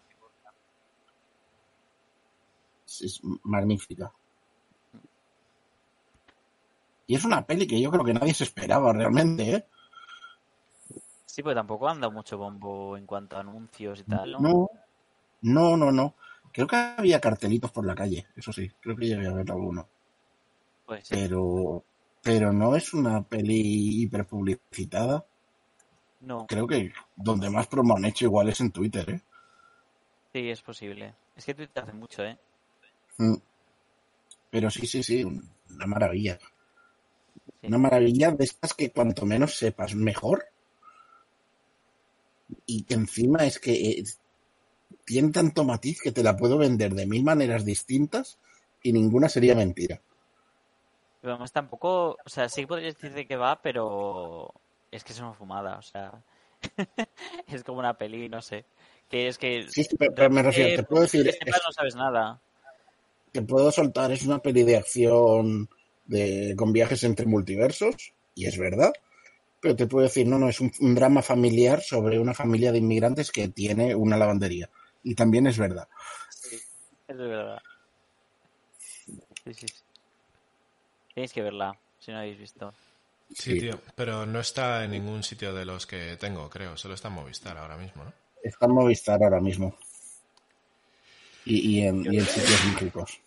es magnífica. Y es una peli que yo creo que nadie se esperaba realmente, ¿eh? Sí, pues tampoco anda mucho bombo en cuanto a anuncios y tal, ¿no? No, no, no, no. Creo que había cartelitos por la calle, eso sí, creo que llegué a ver alguno. Pues sí, Pero, pero no es una peli hiperpublicitada. no, Creo que donde más promo han hecho igual es en Twitter, ¿eh? sí, es posible. Es que Twitter hace mucho, ¿eh? Mm. Pero sí, sí, sí, una maravilla. Una maravilla de estas que cuanto menos sepas, mejor. Y que encima es que eh, tiene tanto matiz que te la puedo vender de mil maneras distintas y ninguna sería mentira. Pero además tampoco, o sea, sí podrías decir de qué va, pero es que es una fumada, o sea, es como una peli, no sé, que es que Sí, sí, pero, pero me refiero, eh, te puedo decir, es- no sabes nada. te puedo soltar, es una peli de acción de, con viajes entre multiversos, y es verdad, pero te puedo decir, no, no, es un, un drama familiar sobre una familia de inmigrantes que tiene una lavandería, y también es verdad. Sí, es de verdad. Sí, sí, sí. Tenéis que verla, si no habéis visto. Sí, tío, pero no está en ningún sitio de los que tengo, creo. Solo está en Movistar ahora mismo, ¿no? Está en Movistar ahora mismo. Y, y en, y en sitios muy ricos.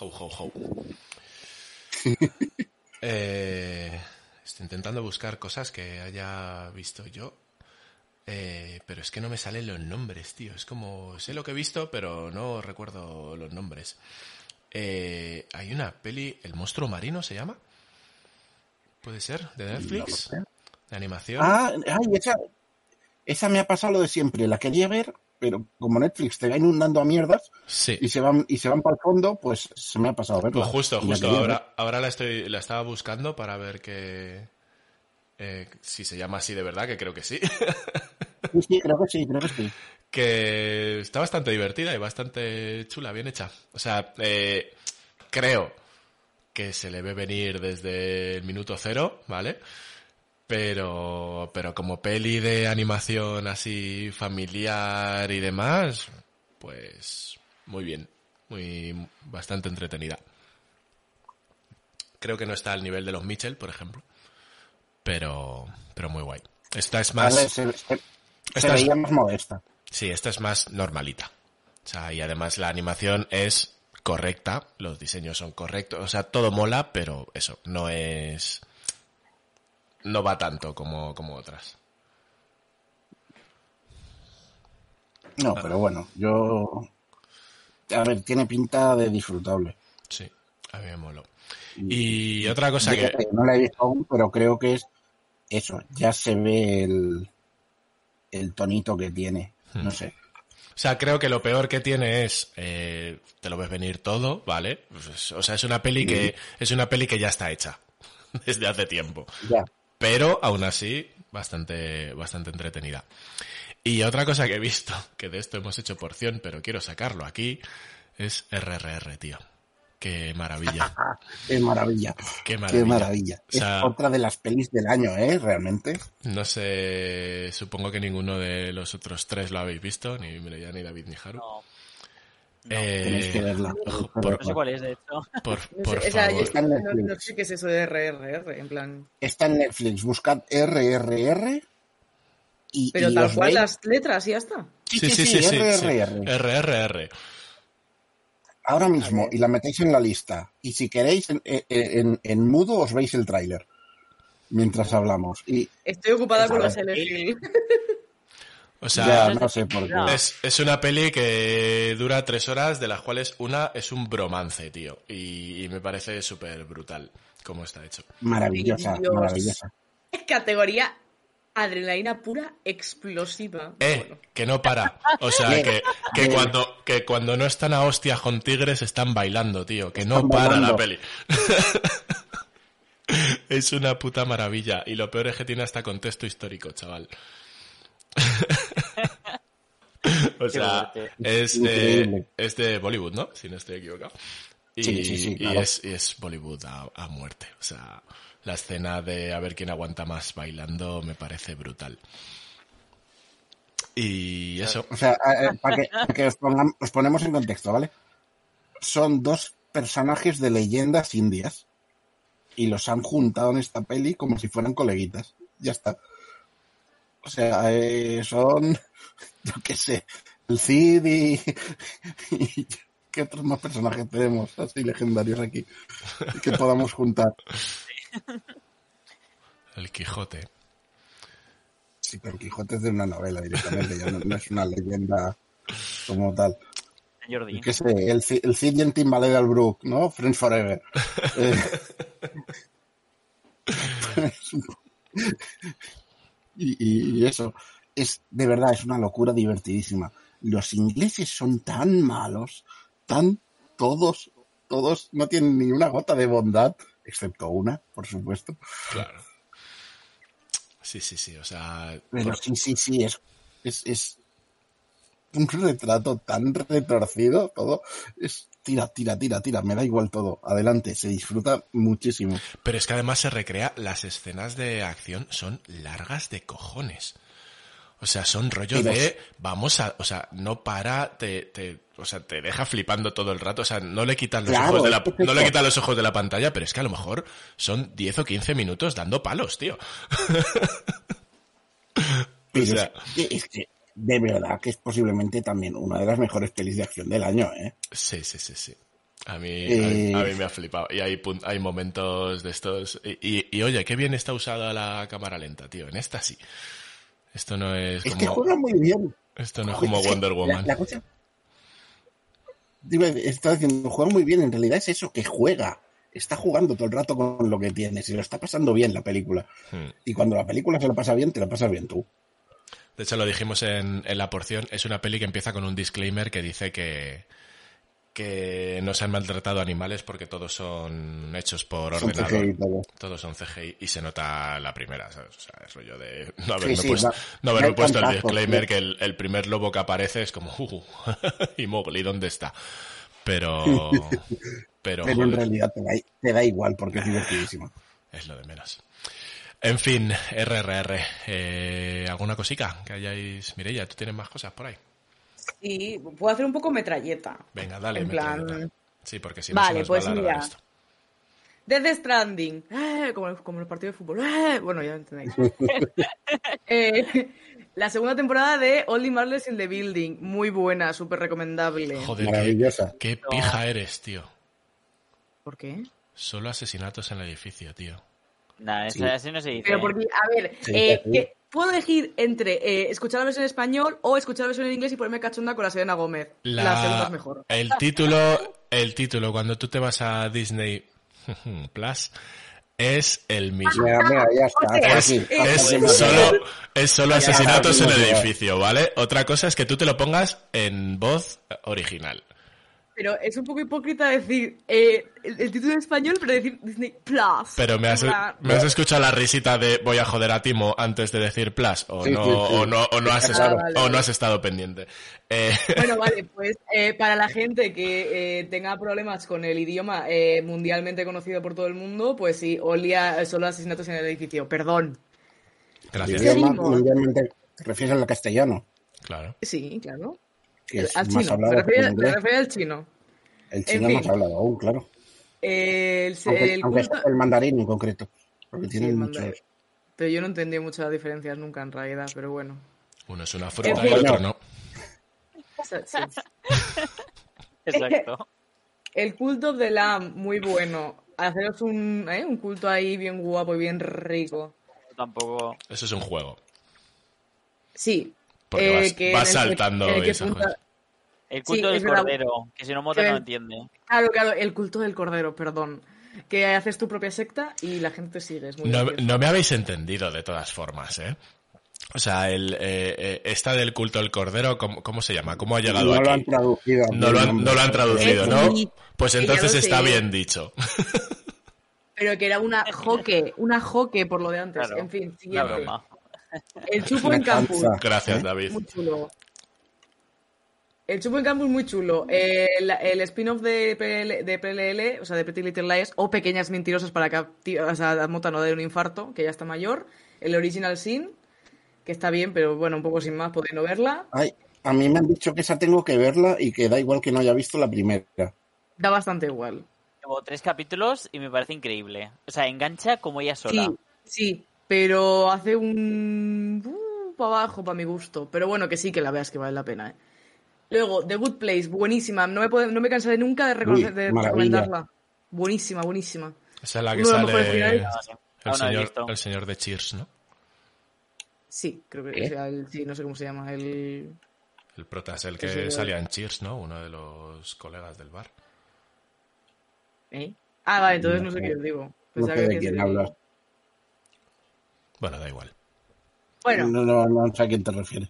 Ho, ho, ho. Eh, estoy intentando buscar cosas que haya visto yo. Eh, pero es que no me salen los nombres, tío. Es como, sé lo que he visto, pero no recuerdo los nombres. Eh, hay una peli, El monstruo marino se llama. ¿Puede ser? ¿De Netflix? ¿De animación? Ah, ay, esa, esa me ha pasado lo de siempre. La quería ver, pero como Netflix te va inundando a mierdas Sí. y se van y se van para el fondo, pues se me ha pasado verla. Pues justo, la justo. Ahora, ahora la estoy, la estaba buscando para ver que eh, si se llama así de verdad, que creo que sí. Sí, sí, creo que sí, creo que sí. que está bastante divertida y bastante chula, bien hecha. O sea, eh, creo que se le ve venir desde el minuto cero, ¿vale? Pero, pero como peli de animación así familiar y demás, pues muy bien, muy bastante entretenida. Creo que no está al nivel de los Mitchell, por ejemplo, pero, pero muy guay. Esta es más. Vale, se, se- se Esta es- más modesta. Sí, esta es más normalita. O sea, y además la animación es correcta, los diseños son correctos, o sea, todo mola, pero eso, no es... No va tanto como, como otras. No, pero bueno, yo... A ver, tiene pinta de disfrutable. Sí, a mí me moló. Y otra cosa que... que No la he visto aún, pero creo que es eso. Ya se ve el, el tonito que tiene. Hmm. No sé. O sea, creo que lo peor que tiene es... eh, te lo ves venir todo, ¿vale? Pues, o sea, es una peli que... Es una peli que ya está hecha. Desde hace tiempo. Ya. Pero aún así bastante, bastante entretenida. Y otra cosa que he visto, que de esto hemos hecho porción, pero quiero sacarlo aquí, es RRR, tío. Qué maravilla. Qué maravilla. Qué maravilla. Qué maravilla. O sea, es otra de las pelis del año, ¿eh? Realmente. no sé, supongo que ninguno de los otros tres lo habéis visto, ni Mireia, ni David, ni Haru. No, Eh, Tenéis que verla. por- no sé cuál es, de hecho. por, No por sé, o sea, yo favor. Está en no, Netflix. no sé qué es eso de RRR, en plan. Está en Netflix. Buscad RRR. Y, Pero y tal cual veis- las letras y ya está. Sí, sí, sí, sí, sí. RRR. RRR. Ahora mismo. Y la metéis en la lista. Y si queréis, en, en- en- en mudo os veis el tráiler. Mientras hablamos. Y Estoy ocupada con los ver. O sea, ya no sé por qué. No. Es, es una peli que dura tres horas, de las cuales una es un bromance, tío. Y, y me parece súper brutal cómo está hecho. Maravillosa, Dios. maravillosa. Categoría adrenalina pura explosiva. Eh, Bueno, que no para. O sea, que, que, cuando, que cuando no están a hostias con tigres están bailando, tío. Que no para bailando. la peli. es una puta maravilla. Y lo peor es que tiene hasta contexto histórico, chaval. o sea, es de, es de Bollywood, ¿no? Si no estoy equivocado. Y, Sí, sí, sí, y es, y es Bollywood a, a muerte. O sea, la escena de a ver quién aguanta más bailando me parece brutal. Y eso. O sea, eh, para que, para que os, pongam- os ponemos en contexto, ¿vale? Son dos personajes de leyendas indias y los han juntado en esta peli como si fueran coleguitas. Ya está. O sea, eh, son, yo qué sé, el Cid y, y ¿qué otros más personajes tenemos así legendarios aquí que podamos juntar? El Quijote. Sí, pero Quijote es de una novela directamente, ya no, no es una leyenda como tal. Jordi. Qué sé, el, el Cid y el Timbalé del Brook, ¿no? Friends Forever. Eh, y, y eso, es de verdad, es una locura divertidísima. Los ingleses son tan malos, tan todos, todos no tienen ni una gota de bondad, excepto una, por supuesto. Claro. Sí, sí, sí. O sea, Pero por- sí, sí, sí, es, es, es un retrato tan retorcido, todo. Es tira, tira, tira, tira, me da igual todo. Adelante, se disfruta muchísimo. pero es que además se recrea, las escenas de acción son largas de cojones. O sea, son rollos de vamos a, o sea, no para, te, te, o sea, te deja flipando todo el rato, o sea, no le quitan los Claro, ojos de la, no le quitan los ojos de la pantalla, pero es que a lo mejor son 10 o 15 minutos dando palos, tío. Pero O sea- es, que, es que de verdad que es posiblemente también una de las mejores pelis de acción del año, ¿eh? Sí, sí, sí, sí. A mí, Eh, a, mí, a mí me ha flipado. Y hay, hay momentos de estos. Y, y- y, oye, qué bien está usada la cámara lenta, tío. En esta sí. Esto no es Es que juega muy bien. Esto no es como es Wonder la- Woman. La, cosa... Digo, Estaba diciendo, juega muy bien. En realidad es eso, que juega. Está jugando todo el rato con lo que tiene. Se lo está pasando bien la película. Hmm. Y cuando la película se la pasa bien, te la pasas bien tú. De hecho, lo dijimos en, en la porción. Es una peli que empieza con un disclaimer que dice que, que no se han maltratado animales porque todos son hechos por Son ordenador. CGI. Todos son CGI y se nota la primera, ¿sabes? O sea, es rollo de no haberme, sí, puesto, va- no haberme puesto el disclaimer que el, el primer lobo que aparece es como, uh, y Mowgli, ¿dónde está? Pero, pero, Pero en realidad te da, te da igual porque es divertidísimo. es lo de menos. En fin, RRR, eh, ¿alguna cosica que hayáis... Mireia, ¿tú tienes más cosas por ahí? Y puedo hacer un poco metralleta. Venga, dale, En plan- metralleta. Sí, porque si no Vale, se nos pues va a alargar mira. esto. Death Stranding. Eh, como, como el partido de fútbol. Eh, bueno, ya entendéis. Eh, la segunda temporada de Only Marbles in the Building. Muy buena, súper recomendable. Joder, qué, Maravillosa. qué pija eres, tío. ¿Por qué? Solo asesinatos en el edificio, tío. Nah, Sí. eso así no se dice. Pero porque, a ver, Sí, eh, sí. que puedo elegir entre eh, escuchar la versión en español o escuchar la versión en inglés y ponerme cachonda con la Selena Gómez. La, segunda es mejor. El título, el título, cuando tú te vas a Disney Plus, es el mismo. Mira, mira, ya está. Es, es solo, es solo asesinatos en el edificio, ¿vale? Otra cosa es que tú te lo pongas en voz original. Pero es un poco hipócrita decir eh, el, el título en español, pero decir Disney Plus. Pero me has, me escuchado la risita de voy a joder a Timo antes de decir Plus, o Sí, no, sí, sí. o no, o no has, Ah, estado, vale, o no vale. has estado pendiente. Eh, Bueno, vale, pues eh, para la gente que eh, tenga problemas con el idioma eh, mundialmente conocido por todo el mundo, pues sí, olía solo asesinatos en el edificio. Perdón. gracias. ¿En idioma mundialmente te refieres al castellano, Claro. Sí, claro. Que es al más chino. Me refiero al chino. El en chino fin. se ha hablado aún, claro. Eh, el, Aunque, el aunque culto- es el mandarín en concreto. Porque Sí, tienen muchos. Pero yo no entendí muchas diferencias nunca en realidad, pero bueno. Uno es una fruta En y otro no. Exacto. El culto de Lam, muy bueno. Haceros un, ¿eh? un culto ahí bien guapo y bien rico. Tampoco. Eso es un juego. Sí. Porque eh, vas, que vas en el que- saltando que esas punta- cosas. El culto Sí, del verdad. cordero, que si no Mota Que- no entiende. Claro, claro, el culto del cordero, perdón. Que haces tu propia secta y la gente te sigue. Es muy No, no me habéis entendido de todas formas, ¿eh? O sea, el, eh, eh, esta del culto del cordero, ¿cómo, cómo se llama? ¿Cómo ha llegado No lo han aquí? traducido. No lo han, no lo han traducido, ¿no? Pues entonces está sé. bien dicho. Pero que era una joque, una joque por lo de antes. Claro, en fin, Una siguiente. broma. El chupo en campus. Gracias, ¿Eh? David. Muy chulo. El chupo en campus muy chulo. Eh, el el spin-off de, PL de PLL, o sea, de Pretty Little Lies, o Pequeñas Mentirosas para que o sea, Mota no dé un infarto, que ya está mayor. El Original Sin, que está bien, pero bueno, un poco sin más, podéis no verla. Ay, a mí me han dicho que esa tengo que verla y que da igual que no haya visto la primera. Da bastante igual. Llevo tres capítulos y me parece increíble. O sea, engancha como ella sola. Sí, sí, pero hace un... para abajo para mi gusto. Pero bueno, que sí, que la veas que vale la pena. ¿eh? Luego, The Good Place, buenísima. No me, puedo- no me cansaré nunca de, reconocer, de recomendarla. Buenísima, buenísima. Esa es la que Uno sale el señor, el señor de Cheers, ¿no? Sí, creo que ¿Eh? sea el... Sí, no sé cómo se llama. El... El prota es el que sí, salía en Cheers, ¿no? Uno de los colegas del bar. ¿eh? Ah, vale, entonces no sé qué os digo. No sé que de quién hablas. Bueno, da igual. Bueno, No, no, no sé a quién te refieres.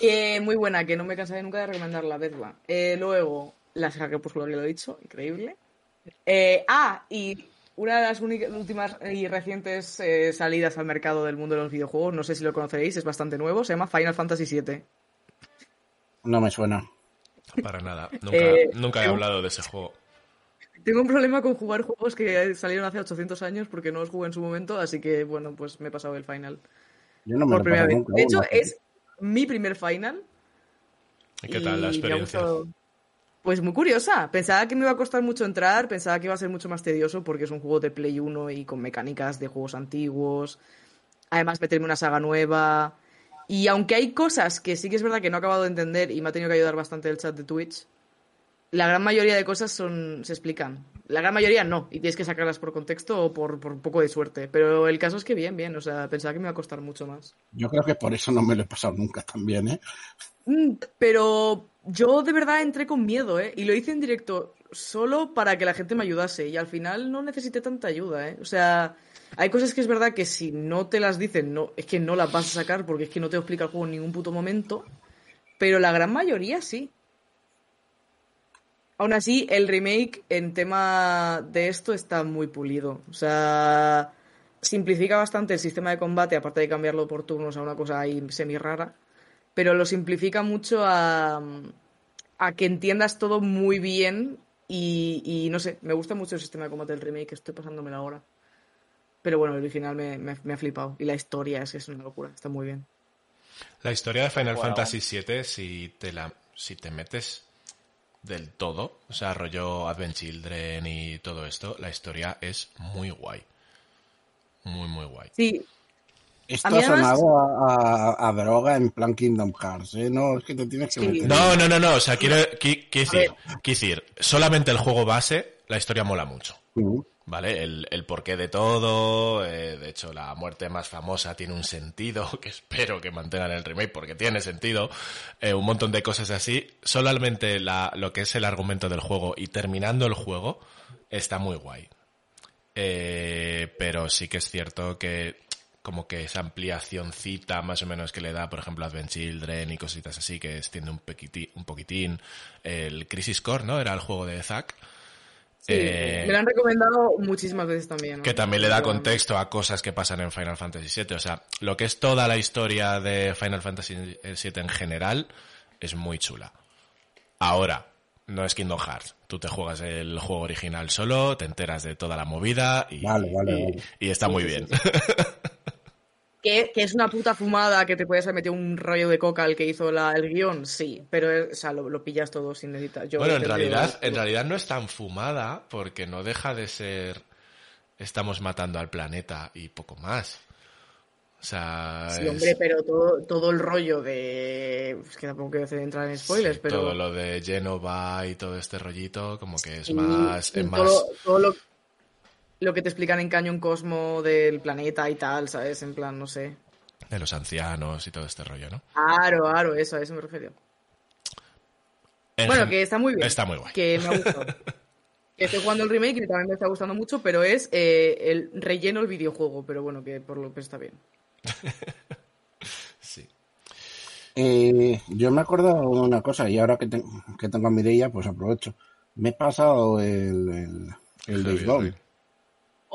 Eh, muy buena, que no me cansaré nunca de recomendarla, vedla. Eh, luego, la saga Crepúsculo, que lo he dicho, increíble. Eh, ah, y una de las únicas, últimas y recientes eh, salidas al mercado del mundo de los videojuegos, no sé si lo conoceréis, es bastante nuevo, se llama Final Fantasy VII. No me suena. Para nada. Nunca, Eh, nunca he hablado de ese juego. Tengo un problema con jugar juegos que salieron hace 800 años porque no los jugué en su momento, así que bueno, pues me he pasado el final. Yo no me por lo primera vez. nunca. De hecho, aún, ¿no? es, mi primer final. ¿Y qué tal la experiencia? Pues muy curiosa. Pensaba que me iba a costar mucho entrar, pensaba que iba a ser mucho más tedioso porque es un juego de Play 1 y con mecánicas de juegos antiguos. Además, meterme una saga nueva. Y aunque hay cosas que sí que es verdad que no he acabado de entender y me ha tenido que ayudar bastante el chat de Twitch, la gran mayoría de cosas son se explican. La gran mayoría no, y tienes que sacarlas por contexto o por, por un poco de suerte. Pero el caso es que bien, bien. O sea, pensaba que me iba a costar mucho más. Yo creo que por eso no me lo he pasado nunca también, ¿eh? Mm, Pero yo de verdad entré con miedo, ¿eh? Y lo hice en directo solo para que la gente me ayudase. Y al final no necesité tanta ayuda, ¿eh? O sea, hay cosas que es verdad que si no te las dicen, no, es que no las vas a sacar porque es que no te explica el juego en ningún puto momento. Pero la gran mayoría sí. Aún así, el remake en tema de esto está muy pulido. O sea, simplifica bastante el sistema de combate, aparte de cambiarlo por turnos a una cosa ahí semi rara pero lo simplifica mucho a, a que entiendas todo muy bien y, y no sé, me gusta mucho el sistema de combate del remake, estoy pasándomelo ahora. Pero bueno, el original me, me- me ha flipado y la historia es que es una locura, está muy bien. La historia de Final Wow. Fantasy VII, si te, la, si te metes del todo, o sea, rollo Advent Children y todo esto, la historia es muy guay. Muy, muy guay. Sí, Esto ha además- sonado a, a- a droga en plan Kingdom Hearts, ¿eh? No, es que te tienes que Sí. meter. No, no, no, no, o sea, quiero, qui- quiero decir, quiero decir, solamente el juego base, la historia mola mucho. Mm. ¿Vale? El, el porqué de todo, eh, de hecho la muerte más famosa tiene un sentido, que espero que mantengan el remake porque tiene sentido, eh, un montón de cosas así, solamente la, lo que es el argumento del juego y terminando el juego está muy guay. Eh, pero sí que es cierto que como que esa ampliacióncita más o menos que le da, por ejemplo, Advent Children y cositas así, que extiende un, un poquitín. El Crisis Core, ¿no? Era el juego de Zack. Sí, Eh, me lo han recomendado muchísimas veces también. ¿no? que también le da contexto a cosas que pasan en Final Fantasy VII. O sea, lo que es toda la historia de Final Fantasy VII en general es muy chula. Ahora, no es Kingdom Hearts. Tú te juegas el juego original solo, te enteras de toda la movida y, Vale, vale, y- vale. y está muy bien. Que, que es una puta fumada que te puedes haber metido un rollo de coca al que hizo la, el guion, sí, pero es- o sea, lo, lo pillas todo sin necesitar. Yo bueno, en realidad, en realidad no es tan fumada porque no deja de ser estamos matando al planeta y poco más. O sea, Sí, es- hombre, pero todo, todo el rollo de. Es que tampoco quiero entrar en spoilers, Sí, pero. todo lo de Genova y todo este rollito, como que es más, es más todo lo, lo que te explican en Cañón Cosmo del planeta y tal, ¿sabes? En plan, no sé. de los ancianos y todo este rollo, ¿no? Aro, aro, eso, a eso me refiero. En Bueno, que está muy bien. Está muy guay. Que me ha gustado. que estoy jugando el remake y también me está gustando mucho, pero es eh, el relleno el videojuego, pero bueno, que por lo que está bien. Sí. Eh, yo me he acordado de una cosa y ahora que, te- que tengo a Mireia, pues aprovecho. Me he pasado el, el, el.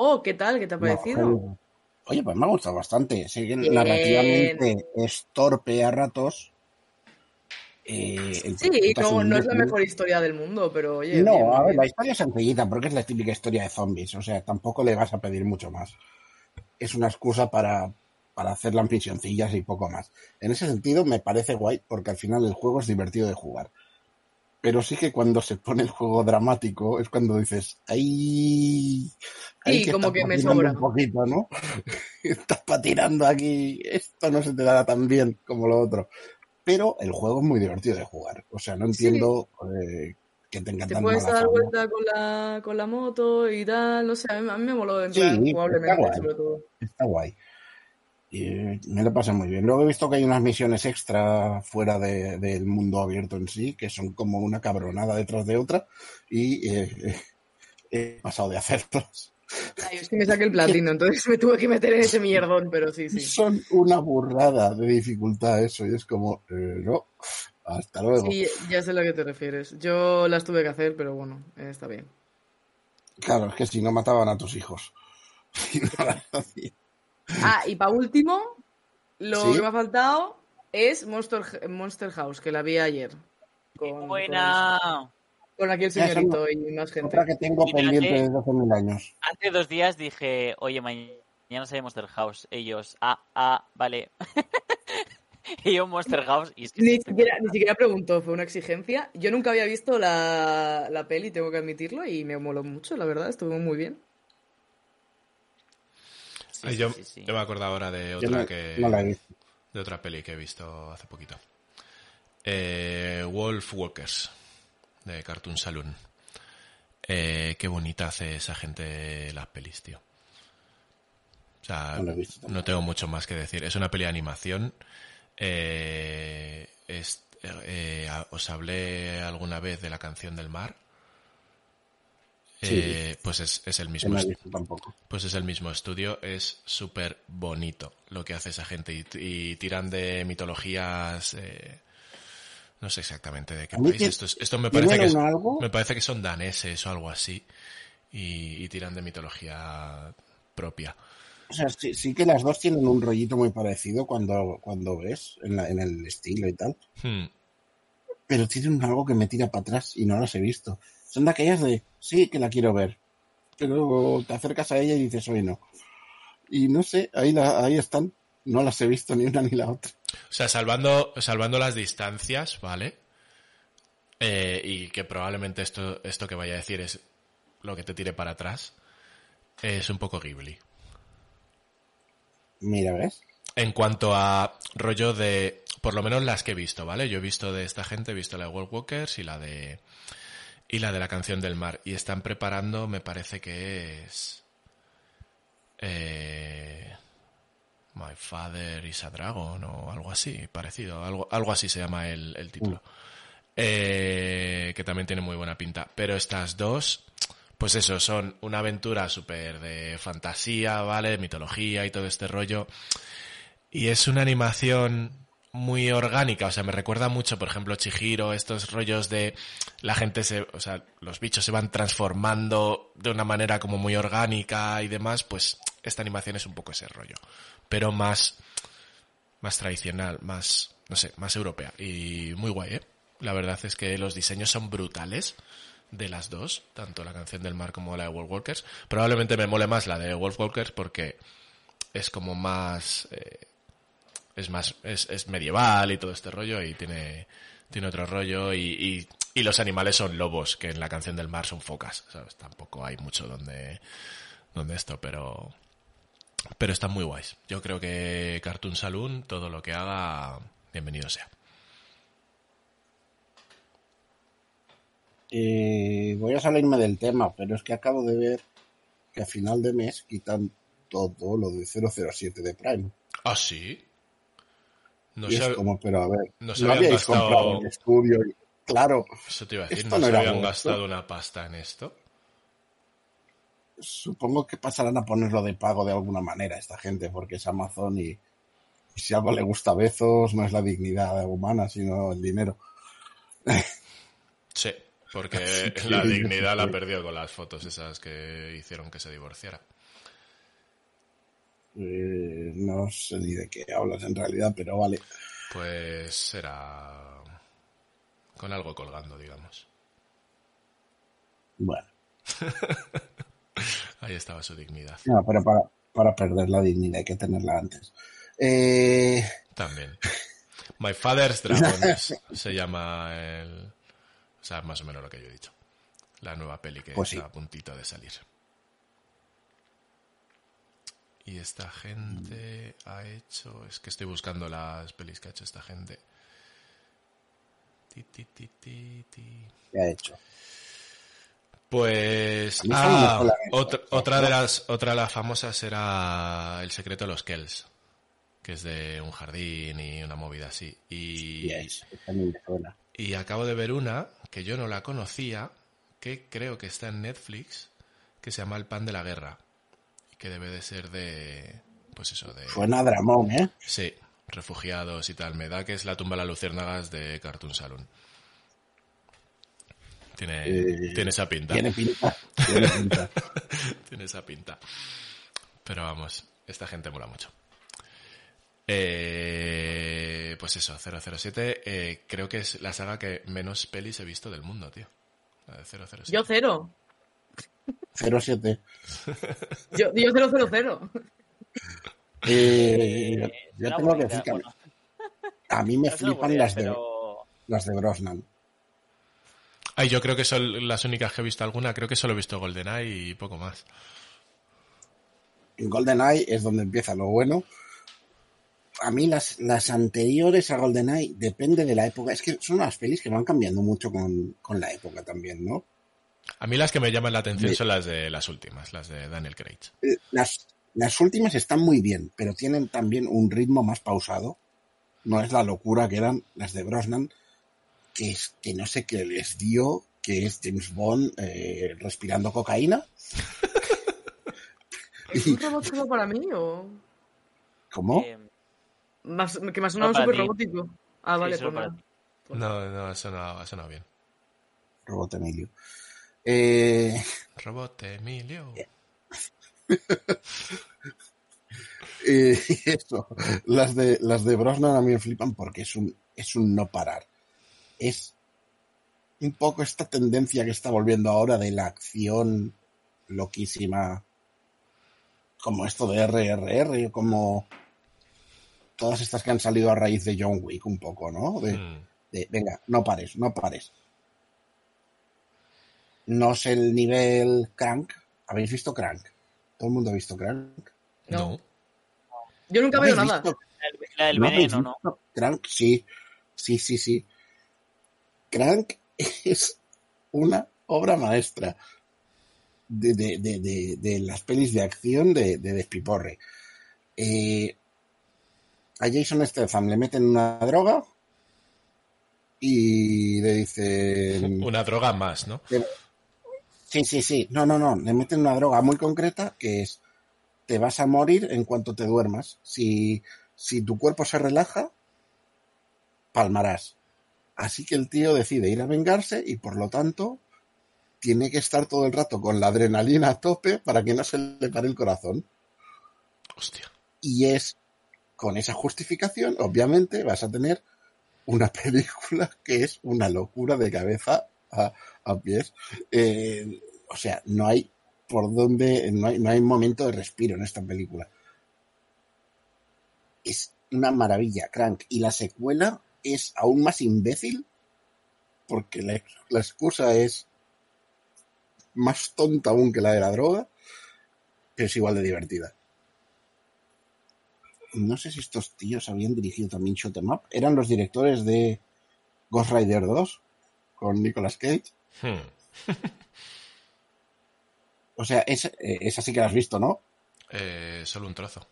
Oh, ¿qué tal? ¿Qué te ha parecido? Oye, pues me ha gustado bastante. Sé que Bien. narrativamente es torpe a ratos. Eh, Sí, no, no es la mejor historia del mundo, pero oye. No, bien, a ver, bien. la historia es sencillita porque es la típica historia de zombies. O sea, tampoco le vas a pedir mucho más. Es una excusa para, para hacer las misioncillas y poco más. En ese sentido me parece guay porque al final el juego es divertido de jugar. Pero sí que cuando se pone el juego dramático es cuando dices, ¡ay! Sí, que como que me sobra. Un poquito, ¿no? estás patinando aquí, esto no se te dará tan bien como lo otro. Pero el juego es muy divertido de jugar. O sea, no entiendo eh, que tenga Te tan puedes mala dar vuelta con la, con la moto y tal, no sé, a mí, a mí me moló en Sí, plan jugablemente, guay. sobre todo. Está guay. Y me lo pasé muy bien. Luego he visto que hay unas misiones extra fuera de- del mundo abierto en sí, que son como una cabronada detrás de otra, y eh, eh, he pasado de hacerlas. Ay, es que me saqué el platino, entonces me tuve que meter en ese mierdón, pero sí, sí. Son una burrada de dificultad eso, y es como, eh, no, hasta luego. Sí, ya sé a lo que te refieres. Yo las tuve que hacer, pero bueno, está bien. Claro, es que si no mataban a tus hijos. Si no las hacían. Ah, y para último, lo ¿Sí? que me ha faltado es Monster, Monster House, que la vi ayer. Con, Buena. Con, con aquí el Ya, señorito y más gente. Otra que tengo Y pendiente desde hace mil años. Hace dos días dije, oye, mañana sale Monster House. Ellos, ah, ah, vale. y yo Monster House y Ni siquiera, ni siquiera preguntó, fue una exigencia. Yo nunca había visto la, la peli, tengo que admitirlo, y me moló mucho, la verdad, estuvo muy bien. Sí, Ay, sí, yo, sí, sí. yo me acuerdo ahora de otra no, que no la he visto. de otra peli que he visto hace poquito. Eh, Wolf Walkers de Cartoon Saloon. Eh, qué bonita hace esa gente las pelis, tío. O sea, No tengo mucho más que decir. Es una peli de animación. Eh, es- eh, os hablé alguna vez de la canción del mar. Sí. Eh, pues es, es el mismo. tampoco. pues es el mismo estudio, es súper bonito lo que hace esa gente y, y tiran de mitologías, eh, no sé exactamente de qué país. que- Esto, es- esto me ¿tienen parece que es- me parece que son daneses o algo así y, y tiran de mitología propia. O sea, sí, sí que las dos tienen un rollito muy parecido cuando, cuando ves en, la- en el estilo y tal. Hmm. Pero tienen algo que me tira para atrás y no las he visto. Son de aquellas de, sí, que la quiero ver. Pero te acercas a ella y dices, hoy no. Y no sé, ahí, la, ahí están. No las he visto ni una ni la otra. O sea, salvando, salvando las distancias, ¿vale? Eh, y que probablemente esto, esto que vaya a decir es lo que te tire para atrás. Es un poco Ghibli. Mira, ¿ves? En cuanto a rollo de, por lo menos las que he visto, ¿vale? Yo he visto de esta gente, he visto la de World Walkers y la de y la de la canción del mar y están preparando, me parece que es eh, My Father is a Dragon o algo así, parecido, algo algo así se llama el, el título. Eh, que también tiene muy buena pinta, pero estas dos pues eso, son una aventura súper de fantasía, ¿vale? Mitología y todo este rollo. Y es una animación muy orgánica, o sea, me recuerda mucho, por ejemplo, Chihiro, estos rollos de la gente se, o sea, los bichos se van transformando de una manera como muy orgánica y demás, pues esta animación es un poco ese rollo, pero más más tradicional, más no sé, más europea y muy guay, ¿eh? La verdad es que los diseños son brutales de las dos, tanto la canción del mar como la de Wolf Walkers. Probablemente me mole más la de Wolf Walkers porque es como más eh, es más es, es medieval y todo este rollo y tiene tiene otro rollo y, y, y los animales son lobos que en la canción del mar son focas sabes tampoco hay mucho donde donde esto pero pero están muy guays. Yo creo que Cartoon Saloon todo lo que haga bienvenido sea. Eh, voy a salirme del tema, pero es que acabo de ver que a final de mes quitan todo lo de 007 de Prime. ah sí no y sé es como, pero a ver, no se habíais gastado- comprado el estudio. y- Claro, eso te iba a decir no no se habían gastado una pasta en esto supongo que pasarán a ponerlo de pago de alguna manera esta gente, porque es Amazon y, y si algo le gusta a Bezos no es la dignidad humana, sino el dinero. sí porque la dignidad la perdió con las fotos esas que hicieron que se divorciara Eh, no sé ni de qué hablas en realidad, pero vale. Pues será con algo colgando, digamos. Bueno, Ahí estaba su dignidad. no, pero para, para perder la dignidad hay que tenerla antes. Eh, También. My Father's Dragons se llama el... O sea, más o menos lo que yo he dicho. La nueva peli que Pues sí. está a puntito de salir. Y esta gente ha hecho... Es que estoy buscando las pelis que ha hecho esta gente. Ti, ti, ti, ti, ti. ¿qué ha hecho? Pues ah, otra, otra de las otra de las famosas era El secreto de los Kells, que es de un jardín y una movida así. Y, Yes, y acabo de ver una que yo no la conocía, que creo que está en Netflix, que se llama El pan de la guerra, que debe de ser de pues eso de Suena Dramón, ¿eh? sí, refugiados y tal. Me da que es la tumba de las luciérnagas de Cartoon Saloon. Tiene, Eh, tiene esa pinta. Tiene pinta. Tiene pinta. Tiene esa pinta. Pero vamos, esta gente mola mucho. Eh, pues eso, 007. eh, creo que es la saga que menos pelis he visto del mundo, tío. La de 007. Yo cero. 07. Yo, yo 000. Eh, yo Una tengo que bonita, decir que a mí- bueno. A mí me No flipan podía, las de, pero... las de Brosnan. Ay, yo creo que son las únicas que he visto alguna. Creo que solo he visto GoldenEye y poco más. En GoldenEye es donde empieza lo bueno. A mí las, las anteriores a GoldenEye depende de la época. Es que son unas pelis que van cambiando mucho con, con la época también, ¿no? A mí las que me llaman la atención son las de las últimas, las de Daniel Craig. Eh, Las, las últimas están muy bien, pero tienen también un ritmo más pausado. No es la locura que eran las de Brosnan, que es que no sé qué les dio, que es James Bond eh, respirando cocaína. ¿Es un robot solo para mí o...? ¿Cómo? eh, Más, que me ha sonado No, súper ti. robótico. Ah, Sí, vale, pues. No, no, ha sonado, ha sonado bien. Robot Emilio. Eh, Robot Emilio. eh, eso, las de, las de Brosnan a mí me flipan porque es un, es un no parar. Es un poco esta tendencia que está volviendo ahora de la acción loquísima, como esto de RRR, como todas estas que han salido a raíz de John Wick un poco, ¿no? De, Mm. de, venga, no pares, no pares. No es el nivel Crank. ¿Habéis visto Crank? ¿Todo el mundo ha visto Crank? No. No. Yo nunca ¿No veo nada. visto La del ¿No habéis veneno, ¿no? visto Crank? Sí, sí, sí, sí. Crank es una obra maestra de, de- de- de- de las pelis de acción de, de Despiporre. Eh, a Jason Statham le meten una droga y le dicen... Una droga más, ¿no? Sí, sí, sí. No, no, no. Le meten una droga muy concreta que es te vas a morir en cuanto te duermas. Si, si tu cuerpo se relaja, palmarás. Así que el tío decide ir a vengarse y por lo tanto tiene que estar todo el rato con la adrenalina a tope para que no se le pare el corazón. Hostia. Y es con esa justificación, obviamente, vas a tener una película que es una locura de cabeza a, a pies. Eh, o sea, no hay por donde, no hay, no hay momento de respiro en esta película. Es una maravilla, Crank. Y la secuela es aún más imbécil porque la, la excusa es más tonta aún que la de la droga, pero es igual de divertida no sé si estos tíos habían dirigido también Shoot 'em Up. Eran los directores de Ghost Rider 2 con Nicolas Cage. Hmm. O sea, esa, eh, esa sí que la has visto, ¿no? Eh, solo un trozo.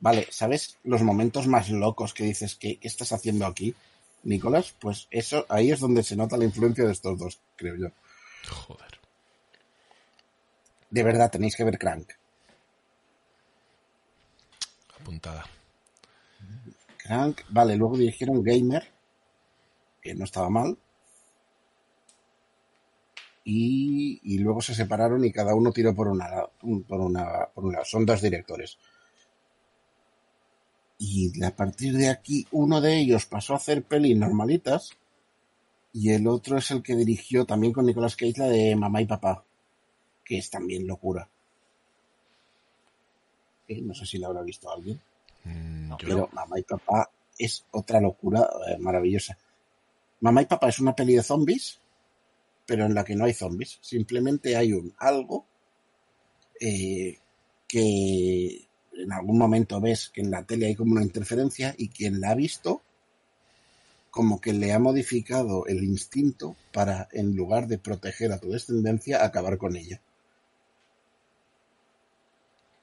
Vale, ¿sabes los momentos más locos que dices que qué estás haciendo aquí, Nicolás? Pues eso, ahí es donde se nota la influencia de estos dos, creo yo. Joder. De verdad, tenéis que ver Crank. Apuntada. Crank, vale, luego dirigieron Gamer, que no estaba mal. Y, y luego se separaron y cada uno tiró por una, un- por una, por un lado. Son dos directores. Y a partir de aquí, uno de ellos pasó a hacer pelis normalitas y el otro es el que dirigió también con Nicolas Cage la de Mamá y Papá, que es también locura. Eh, no sé si la habrá visto alguien. Mm, Pero Mamá y Papá es otra locura eh, maravillosa. Mamá y Papá es una peli de zombies, pero en la que no hay zombies. Simplemente hay un algo eh, que en algún momento ves que en la tele hay como una interferencia y quien la ha visto como que le ha modificado el instinto para, en lugar de proteger a tu descendencia, acabar con ella.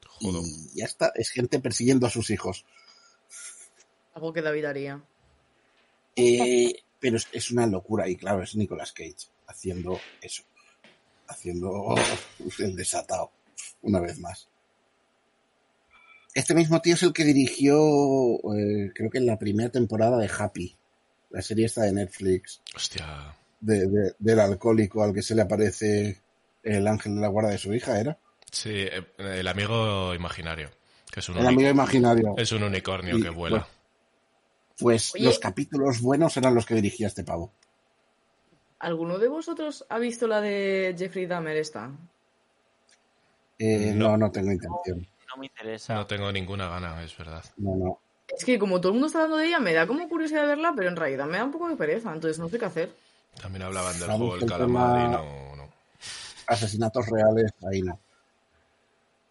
jodo. Y ya está, es gente persiguiendo a sus hijos. Algo que David haría. Eh, pero es, es una locura y claro, es Nicolas Cage haciendo eso, haciendo el desatado una vez más. Este mismo tío es el que dirigió, eh, creo que en la primera temporada de Happy, la serie esta de Netflix, Hostia. de- de- del alcohólico al que se le aparece el ángel de la guarda de su hija, ¿era? Sí, eh, el amigo imaginario. Que es un, El amigo imaginario. es un unicornio Y, que vuela. Pues Oye. los capítulos buenos eran los que dirigía este pavo. ¿Alguno de vosotros ha visto la de Jeffrey Dahmer esta? Eh, No. no, no tengo intención. No me interesa. No tengo ninguna gana, es verdad. No, no. Es que como todo el mundo está hablando de ella, me da como curiosidad de verla, pero en realidad me da un poco de pereza, entonces no sé qué hacer. También hablaban del juego del el calamar y no, no. Asesinatos reales, ahí no.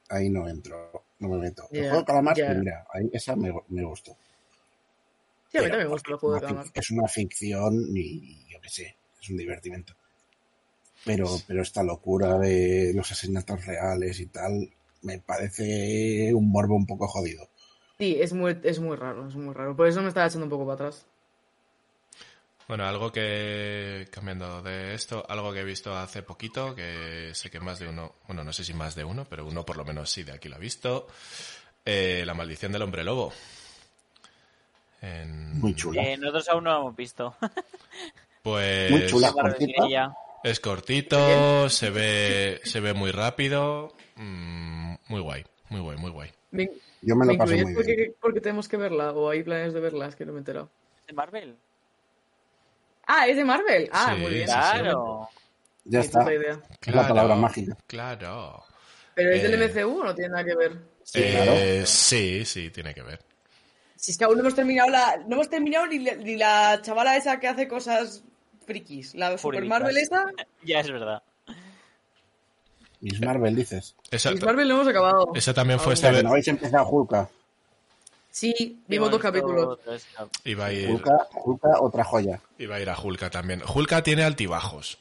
Ahí no entro, no me meto. El juego de calamar, pues mira, ahí esa me, me gustó. Sí, a mí también me gusta el juego de es una calamar. Es una ficción y yo qué sé, es un divertimento. Pero, pero esta locura de los asesinatos reales y tal, me parece un morbo un poco jodido. Sí, es muy, es muy raro, es muy raro. Por eso me estaba echando un poco para atrás. Bueno, algo que, cambiando de esto, algo que he visto hace poquito, que sé que más de uno, bueno, no sé si más de uno, pero uno por lo menos sí de aquí lo ha visto, eh, La maldición del hombre lobo. En- Muy chula. Eh, nosotros aún no lo hemos visto. Pues Muy chula. Cortita. es cortito, se ve, se ve muy rápido, mm, muy guay, muy guay, muy guay. ¿Me, Yo me lo paso muy porque, bien. porque tenemos que verla? ¿O hay planes de verla? Es que no me he enterado. ¿De Marvel? Ah, es de Marvel. Ah, Sí, muy bien. sí, sí. Claro. Ya está. idea. Es la palabra mágica. Claro. ¿Pero es Eh, del MCU o no tiene nada que ver? Sí, Eh, claro. sí, sí, tiene que ver. Si es que aún no hemos terminado la, no hemos terminado ni, la- ni la chavala esa que hace cosas frikis. La Super Jurídicas. Marvel esa. Ya es verdad. Miss Marvel, dices. Esa, Miss Marvel no hemos acabado. esa también fue sea, este que no habéis empezado Hulka. Sí, vimos dos capítulos. Iba a ir, Hulka, Hulka, otra joya. iba a ir a Hulka también. Hulka tiene altibajos,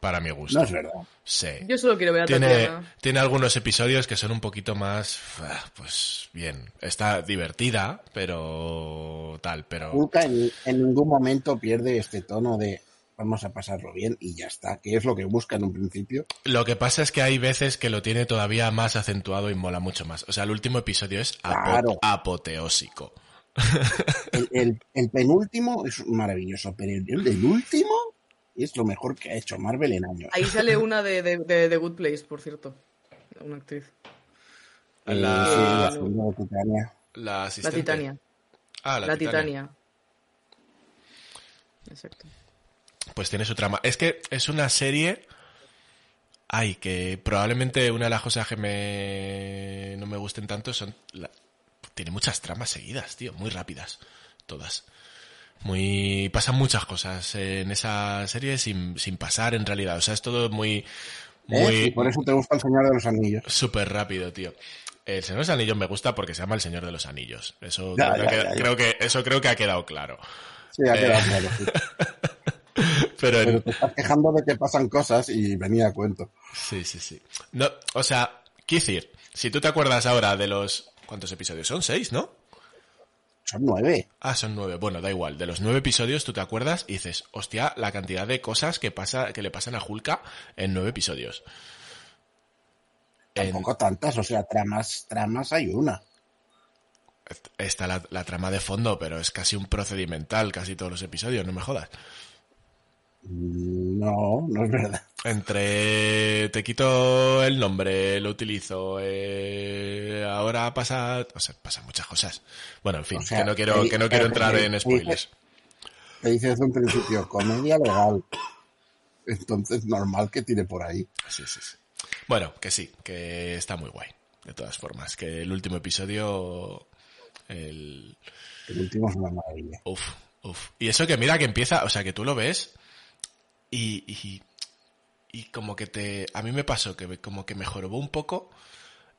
para mi gusto. No es verdad. Sí. Yo solo quiero ver a Tiene, Tatiana. tiene algunos episodios que son un poquito más, ah, pues bien, está divertida, pero tal, pero Hulka en, en ningún momento pierde este tono de vamos a pasarlo bien y ya está, que es lo que busca en un principio. lo que pasa es que hay veces que lo tiene todavía más acentuado y mola mucho más. O sea, el último episodio es Claro. apoteósico. El, el- el penúltimo es maravilloso, pero el, el del último es lo mejor que ha hecho Marvel en años. Ahí sale una de, de, de, de Good Place, por cierto. Una actriz. Eh, La- sí, la segunda de Titania. La La. Titania. Ah, la, La, Titania. Titania. Exacto. Pues tiene su trama. Es que es una serie. Ay, que probablemente una de las cosas que me no me gusten tanto son. la- Tiene muchas tramas seguidas, tío, muy rápidas. Todas. Muy. Pasan muchas cosas en esa serie sin, sin pasar en realidad. O sea, es todo muy. ¿Eh? Muy. Y por eso te gusta el Señor de los Anillos. Súper rápido, tío. El Señor de los Anillos me gusta porque se llama El Señor de los Anillos. Eso, Ya, creo, que, ya, ya, ya. creo que eso creo que ha quedado claro. Sí, ha Eh. quedado claro, sí. Pero, en- Pero te estás quejando de que pasan cosas y venía a cuento. Sí, sí, sí. No, o sea, quiero decir, si tú te acuerdas ahora de los... ¿Cuántos episodios? Son seis, ¿no? Son nueve. Ah, son nueve. Bueno, da igual. De los nueve episodios tú te acuerdas y dices, hostia, la cantidad de cosas que pasa, que le pasan a Hulka en nueve episodios. En- Tampoco tantas, o sea, tramas, tramas hay una. está la, la trama de fondo, pero es casi un procedimental, casi todos los episodios, no me jodas. Mm, No, no es verdad. Entre te quito el nombre, lo utilizo, eh, ahora pasa, o sea, pasan muchas cosas. Bueno, en fin, O sea, que no quiero, que no quiero entrar en spoilers. Te dice desde un principio, comedia legal. Entonces, normal que tire por ahí. Sí, sí, sí. Bueno, que sí, que está muy guay. De todas formas, que el último episodio, el, El último es una maravilla. Uf, uf. Y eso que mira que empieza, o sea, que tú lo ves y, y, y como que te... A mí me pasó que como que me jorobó un poco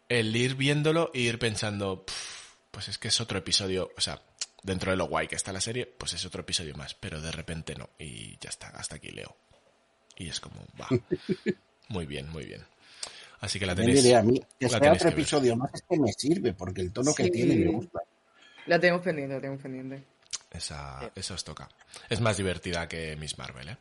el ir viéndolo e ir pensando, "Pf, pues es que es otro episodio, o sea, dentro de lo guay que está la serie, pues es otro episodio más, pero de repente no. Y ya está, hasta aquí leo. Y es como, va. Muy bien, muy bien. Así que la tenéis... diré a mí, que la sea otro que ver. episodio más es que me sirve, porque el tono que Sí. tiene me gusta. La tenemos pendiente, la tenemos pendiente. Esa, esa os toca. Es más divertida que Miss Marvel, ¿eh?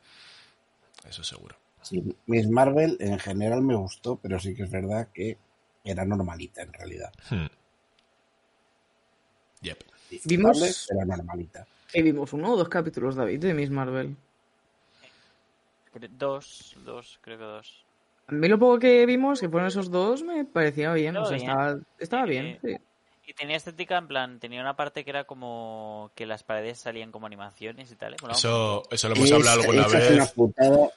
Eso seguro. Sí, Miss Marvel en general me gustó, pero sí que es verdad que era normalita en realidad. Hmm. Yep. Vimos- normalita. Y vimos uno o dos capítulos, David, de Miss Marvel. Dos, dos, creo que dos. A mí lo poco que vimos, que fueron esos dos, me parecía bien. Estaba o sea, bien. estaba, estaba bien. Eh, sí. Y tenía estética, en plan, tenía una parte que era como que las paredes salían como animaciones y tal. ¿eh? Eso, eso lo hemos Es- hablado alguna esa Es una vez. putada,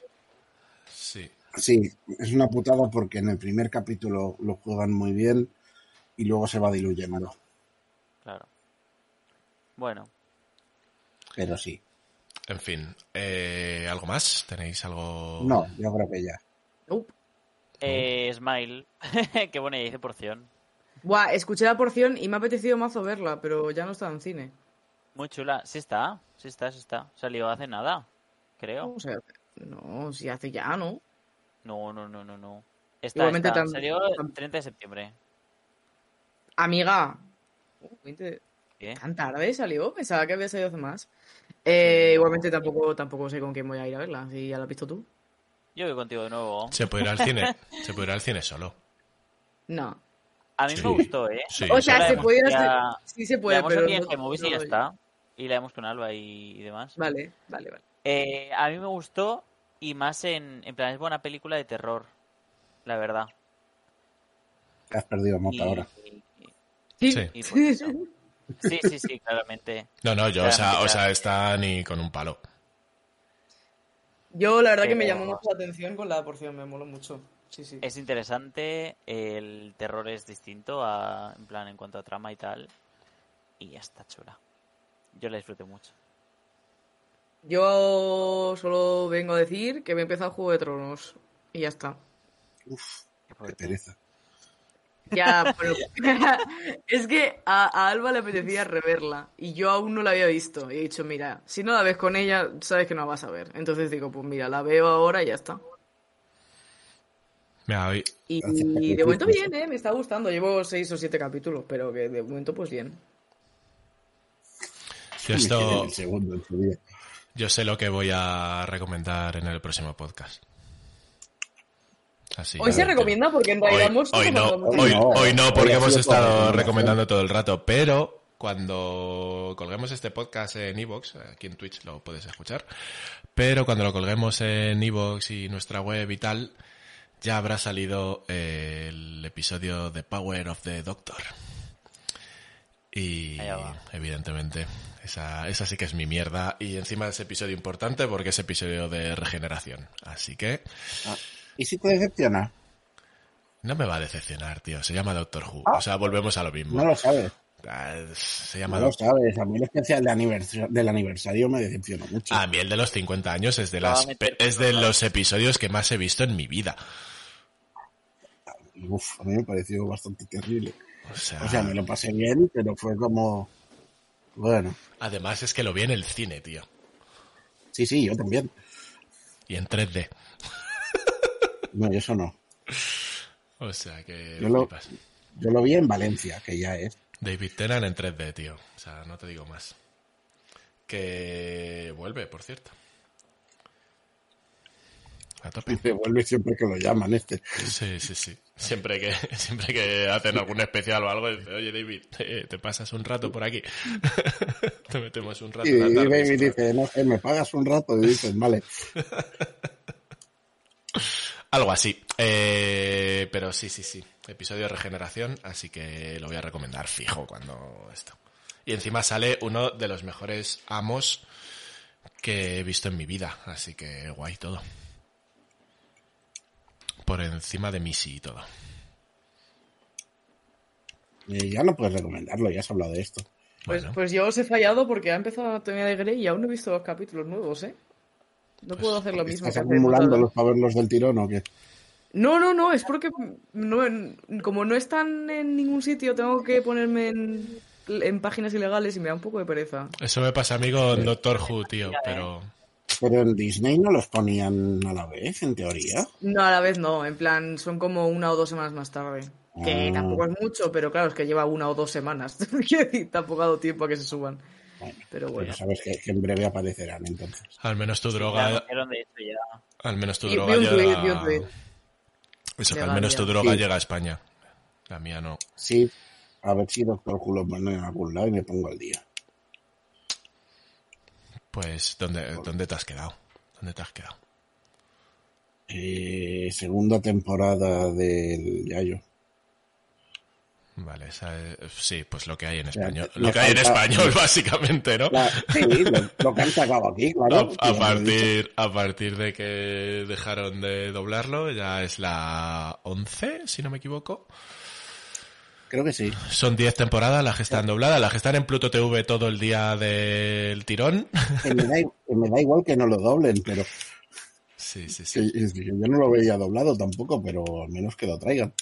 Sí. sí, es una putada porque en el primer capítulo lo juegan muy bien y luego se va diluyendo. Claro. Bueno, Pero sí. En fin, eh, ¿algo más? ¿Tenéis algo...? No, yo creo que ya. Nope. eh, Smile, qué buena idea de porción. Buah, escuché la porción y me ha apetecido mazo verla, pero ya no está en cine. Muy chula. Sí está, sí está, sí está. Salió hace nada, creo. O sea, no, si hace ya, ¿no? No, no, no, no, no. Está, Igualmente está. tan- Salió el 30 de septiembre. Amiga. Uh, 20 ¿Qué? ¿Tan tarde salió? Pensaba que había salido hace más. Eh, igualmente tampoco, tampoco sé con quién voy a ir a verla, si ya la has visto tú. Yo voy contigo de nuevo. Se puede ir al cine. Se puede ir al cine solo. No. A mí Sí. me gustó, ¿eh? Sí. O sea, se vemos puede ir ya- a... Sí se puede, pero... aquí en no- y ya no- está. Y la vemos con Alba y, y demás. Vale, vale, vale. Eh, a mí me gustó y más en, en plan, es buena película de terror, la verdad. Te has perdido mota Y- ahora. y- Sí. Sí. y. Sí, sí, sí, claramente. No, no, yo, o sea, o sea, está ni con un palo. Yo la verdad que me llamó mucho la atención con la porción, me moló mucho. Sí, sí. Es interesante, el terror es distinto a, en plan, en cuanto a trama y tal. Y ya está chula. Yo la disfruté mucho. Yo solo vengo a decir que me he empezado Juego de Tronos. Y ya está. Qué Qué pereza. Ya, pero... es que a, a Alba le apetecía reverla. Y yo aún no la había visto. Y he dicho, mira, si no la ves con ella, sabes que no la vas a ver. Entonces digo, pues mira, la veo ahora y ya está. Hoy, Y, de momento bien, ¿eh? Me está gustando. Llevo seis o siete capítulos, pero que de momento pues bien. yo esto, yo sé lo que voy a recomendar en el próximo podcast. Así, Hoy se recomienda porque en Hoy, realidad hemos hoy no, hoy. No, hoy no, hoy porque hemos estado recomendando todo el rato, pero cuando colguemos este podcast en Evox, aquí en Twitch lo puedes escuchar, pero cuando lo colguemos en Evox y nuestra web y tal, ya habrá salido eh, el episodio de Power of the Doctor. Y evidentemente, esa, esa sí que es mi mierda. Y encima es episodio importante porque es episodio de regeneración. Así que Ah, ¿Y si te decepciona? no me va a decepcionar, tío. Se llama Doctor Who. Ah. O sea, volvemos a lo mismo. No lo sabes. Ah, Se llama No lo Doctor sabes. A mí el especial de del aniversario me decepcionó mucho. A mí el de los 50 años es de, las, es de los episodios que más he visto en mi vida. Uf, a mí me pareció bastante terrible. O sea, O sea, me lo pasé bien, pero fue como... Bueno, además es que lo vi en el cine, tío. sí, sí, yo también. Y en 3D. No, eso no. O sea que Yo lo-. Yo lo vi en Valencia, que ya es. David Tennant en 3D, tío. O sea, no te digo más. Que vuelve, por cierto. A tope. Y vuelve siempre que lo llaman este. Sí, sí, sí. Siempre que, siempre que hacen algún especial o algo, dice, oye David, te, te pasas un rato por aquí. te metemos un rato. Y, una y tarde, David dice, no sé, me pagas un rato. Y dices, vale. Algo así. Eh, pero sí, sí, sí. Episodio de regeneración, así que lo voy a recomendar fijo cuando esto. Y encima sale uno de los mejores amos que he visto en mi vida, así que guay todo. Por encima de Missy y todo. Ya no puedes recomendarlo, ya has hablado de esto. Pues, Bueno. pues yo os he fallado porque ha empezado Anatomía de Grey y aún no he visto los capítulos nuevos, ¿eh? No Pues puedo hacer lo mismo. ¿Estás Montador. para verlos del tirón o qué? No, no, no, es porque no, como no están en ningún sitio, tengo que ponerme en, en páginas ilegales y me da un poco de pereza. Eso me pasa a mí con Doctor Who, tío, pero... Pero en Disney no los ponían a la vez, en teoría. No, a la vez no, en plan, son como una o dos semanas más tarde. Que Ah. tampoco es mucho, pero claro, es que lleva una o dos semanas. Decir, tampoco ha dado tiempo a que se suban. Bueno, Pero bueno. pero sabes que, que en breve aparecerán entonces. Al menos tu droga... ya. Al menos tu droga llega... Eso, al menos tu droga Sí. llega a España. La mía no. Sí, a ver si Doctor Who lo pone en algún lado y me pongo al día. Pues, ¿dónde, ¿dónde te has quedado? ¿Dónde te has quedado? Eh, segunda temporada del Yayo. Vale, esa es- sí, pues lo que hay en español. Lo que hay en español, básicamente, ¿no? Sí, lo, lo que han sacado aquí, claro. A, partir, a partir de que dejaron de doblarlo, ya es la 11, si no me equivoco. Creo que sí. Son 10 temporadas las que están dobladas, las que están en Pluto TV todo el día del tirón. Que me da, que me da igual que no lo doblen, pero Sí, sí, sí. yo no lo veía doblado tampoco, pero al menos que lo traigan.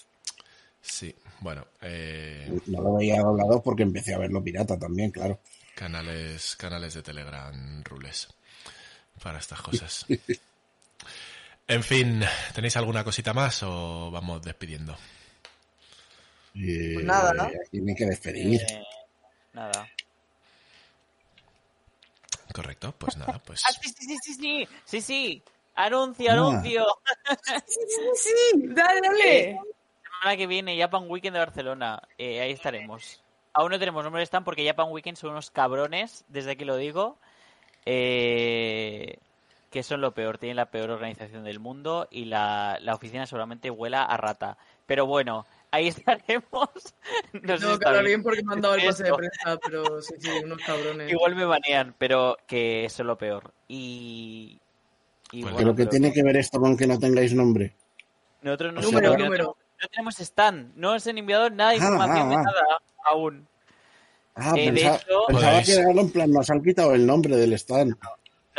Sí, bueno, eh, No lo veía doblado porque empecé a verlo pirata también, claro. canales, canales de Telegram rules para estas cosas. En fin, ¿tenéis alguna cosita más o vamos despidiendo? Pues nada, ¿no? Tienen que despedir. Eh, nada. Correcto, pues nada, pues Ah, sí, sí, sí, sí, sí, sí, sí. Anuncio, Ah. anuncio. Sí, sí, dale, dale. La semana que viene, Japan Weekend de Barcelona. Eh, ahí estaremos. Aún no tenemos nombre de stand porque Japan Weekend son unos cabrones, desde aquí lo digo. eh, que son lo peor, tienen la peor organización del mundo y la, la oficina seguramente huela a rata. Pero bueno, ahí estaremos. No, sé si No, está claro, bien. bien porque me han dado el pase de prensa, pero sí, sí, unos cabrones. Igual me banean, pero que eso es lo peor. Y. y Pues bueno, pero que pero tiene que ver esto con que no tengáis nombre. Nosotros no, número, no número. tenemos- no tenemos stand, no os han enviado nada de Ah, información de ah, ah. nada aún. Ah, Eh, de pensaba, hecho- pensaba Podéis. que en plan, nos han quitado el nombre del stand.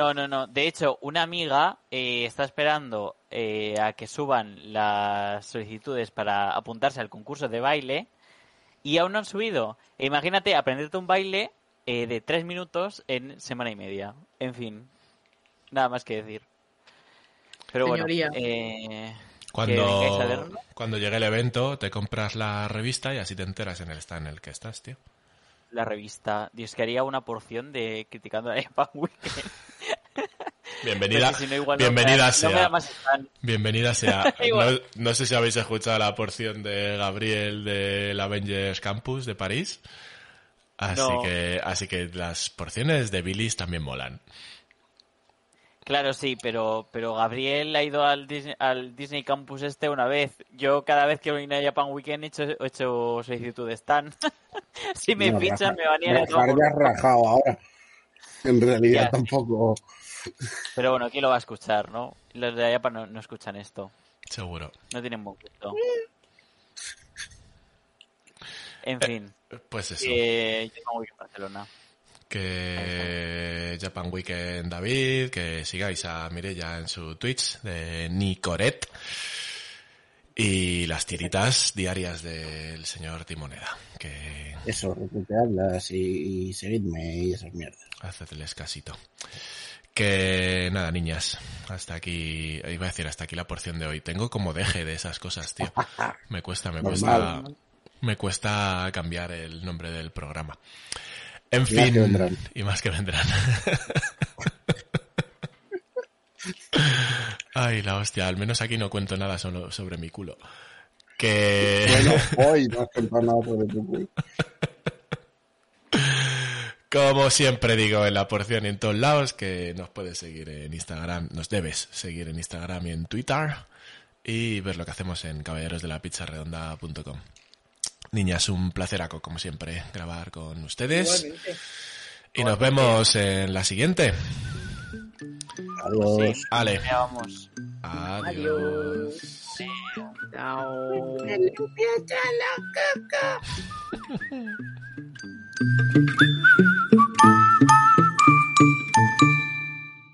No, no, no. De hecho, una amiga eh, está esperando eh, a que suban las solicitudes para apuntarse al concurso de baile y aún no han subido. E imagínate aprenderte un baile eh, de tres minutos en semana y media. En fin, nada más que decir. Pero Señoría. bueno, eh, cuando llegue el evento te compras la revista y así te enteras en el stand en el que estás, tío. la revista. Dios, que haría una porción de criticando a Japan Weekend. Bienvenida, si no, igual bienvenida sea. No. Bienvenida sea. No, sé si habéis escuchado la porción de Gabriel del Avengers Campus de París. Así No. que, así que las porciones de Billis también molan. Claro, sí, pero, pero Gabriel ha ido al Disney, al Disney Campus este una vez. Yo cada vez que voy a Japan Weekend he hecho, he hecho solicitud de stand. si me No, fichan me rajar todo. ya has rajado ahora. En realidad Ya. tampoco. Pero bueno, ¿quién lo va a escuchar, no? Los de Japan no, no escuchan esto. Seguro. No tienen buen gusto. En fin, Pues eso. que Japan Weekend Barcelona. Que Japan Weekend David, que sigáis a Mirella en su Twitch de Nicoret y las tiritas diarias del señor Timoneda, que Eso, retuiteadlas y, y seguidme y esas mierdas. hacedles casito. Que nada, niñas, hasta aquí, iba a decir hasta aquí la porción de hoy. Tengo como deje de esas cosas, tío. Me cuesta, me cuesta, me cuesta cambiar el nombre del programa. En Y fin, y más que vendrán. Ay, la hostia, al menos aquí no cuento nada solo sobre mi culo. Que... Bueno, hoy no has contado nada sobre tu culo. Como siempre digo en la porción y en todos lados, que nos puedes seguir en Instagram, nos debes seguir en Instagram y en Twitter y ver lo que hacemos en caballerosdelapizzaredonda.com. Niñas, un placeraco, como siempre, grabar con ustedes. Igualmente. Y nos vemos en la siguiente. Adiós. Sí, Ale. vamos. Adiós. Chao. Empieza la caca.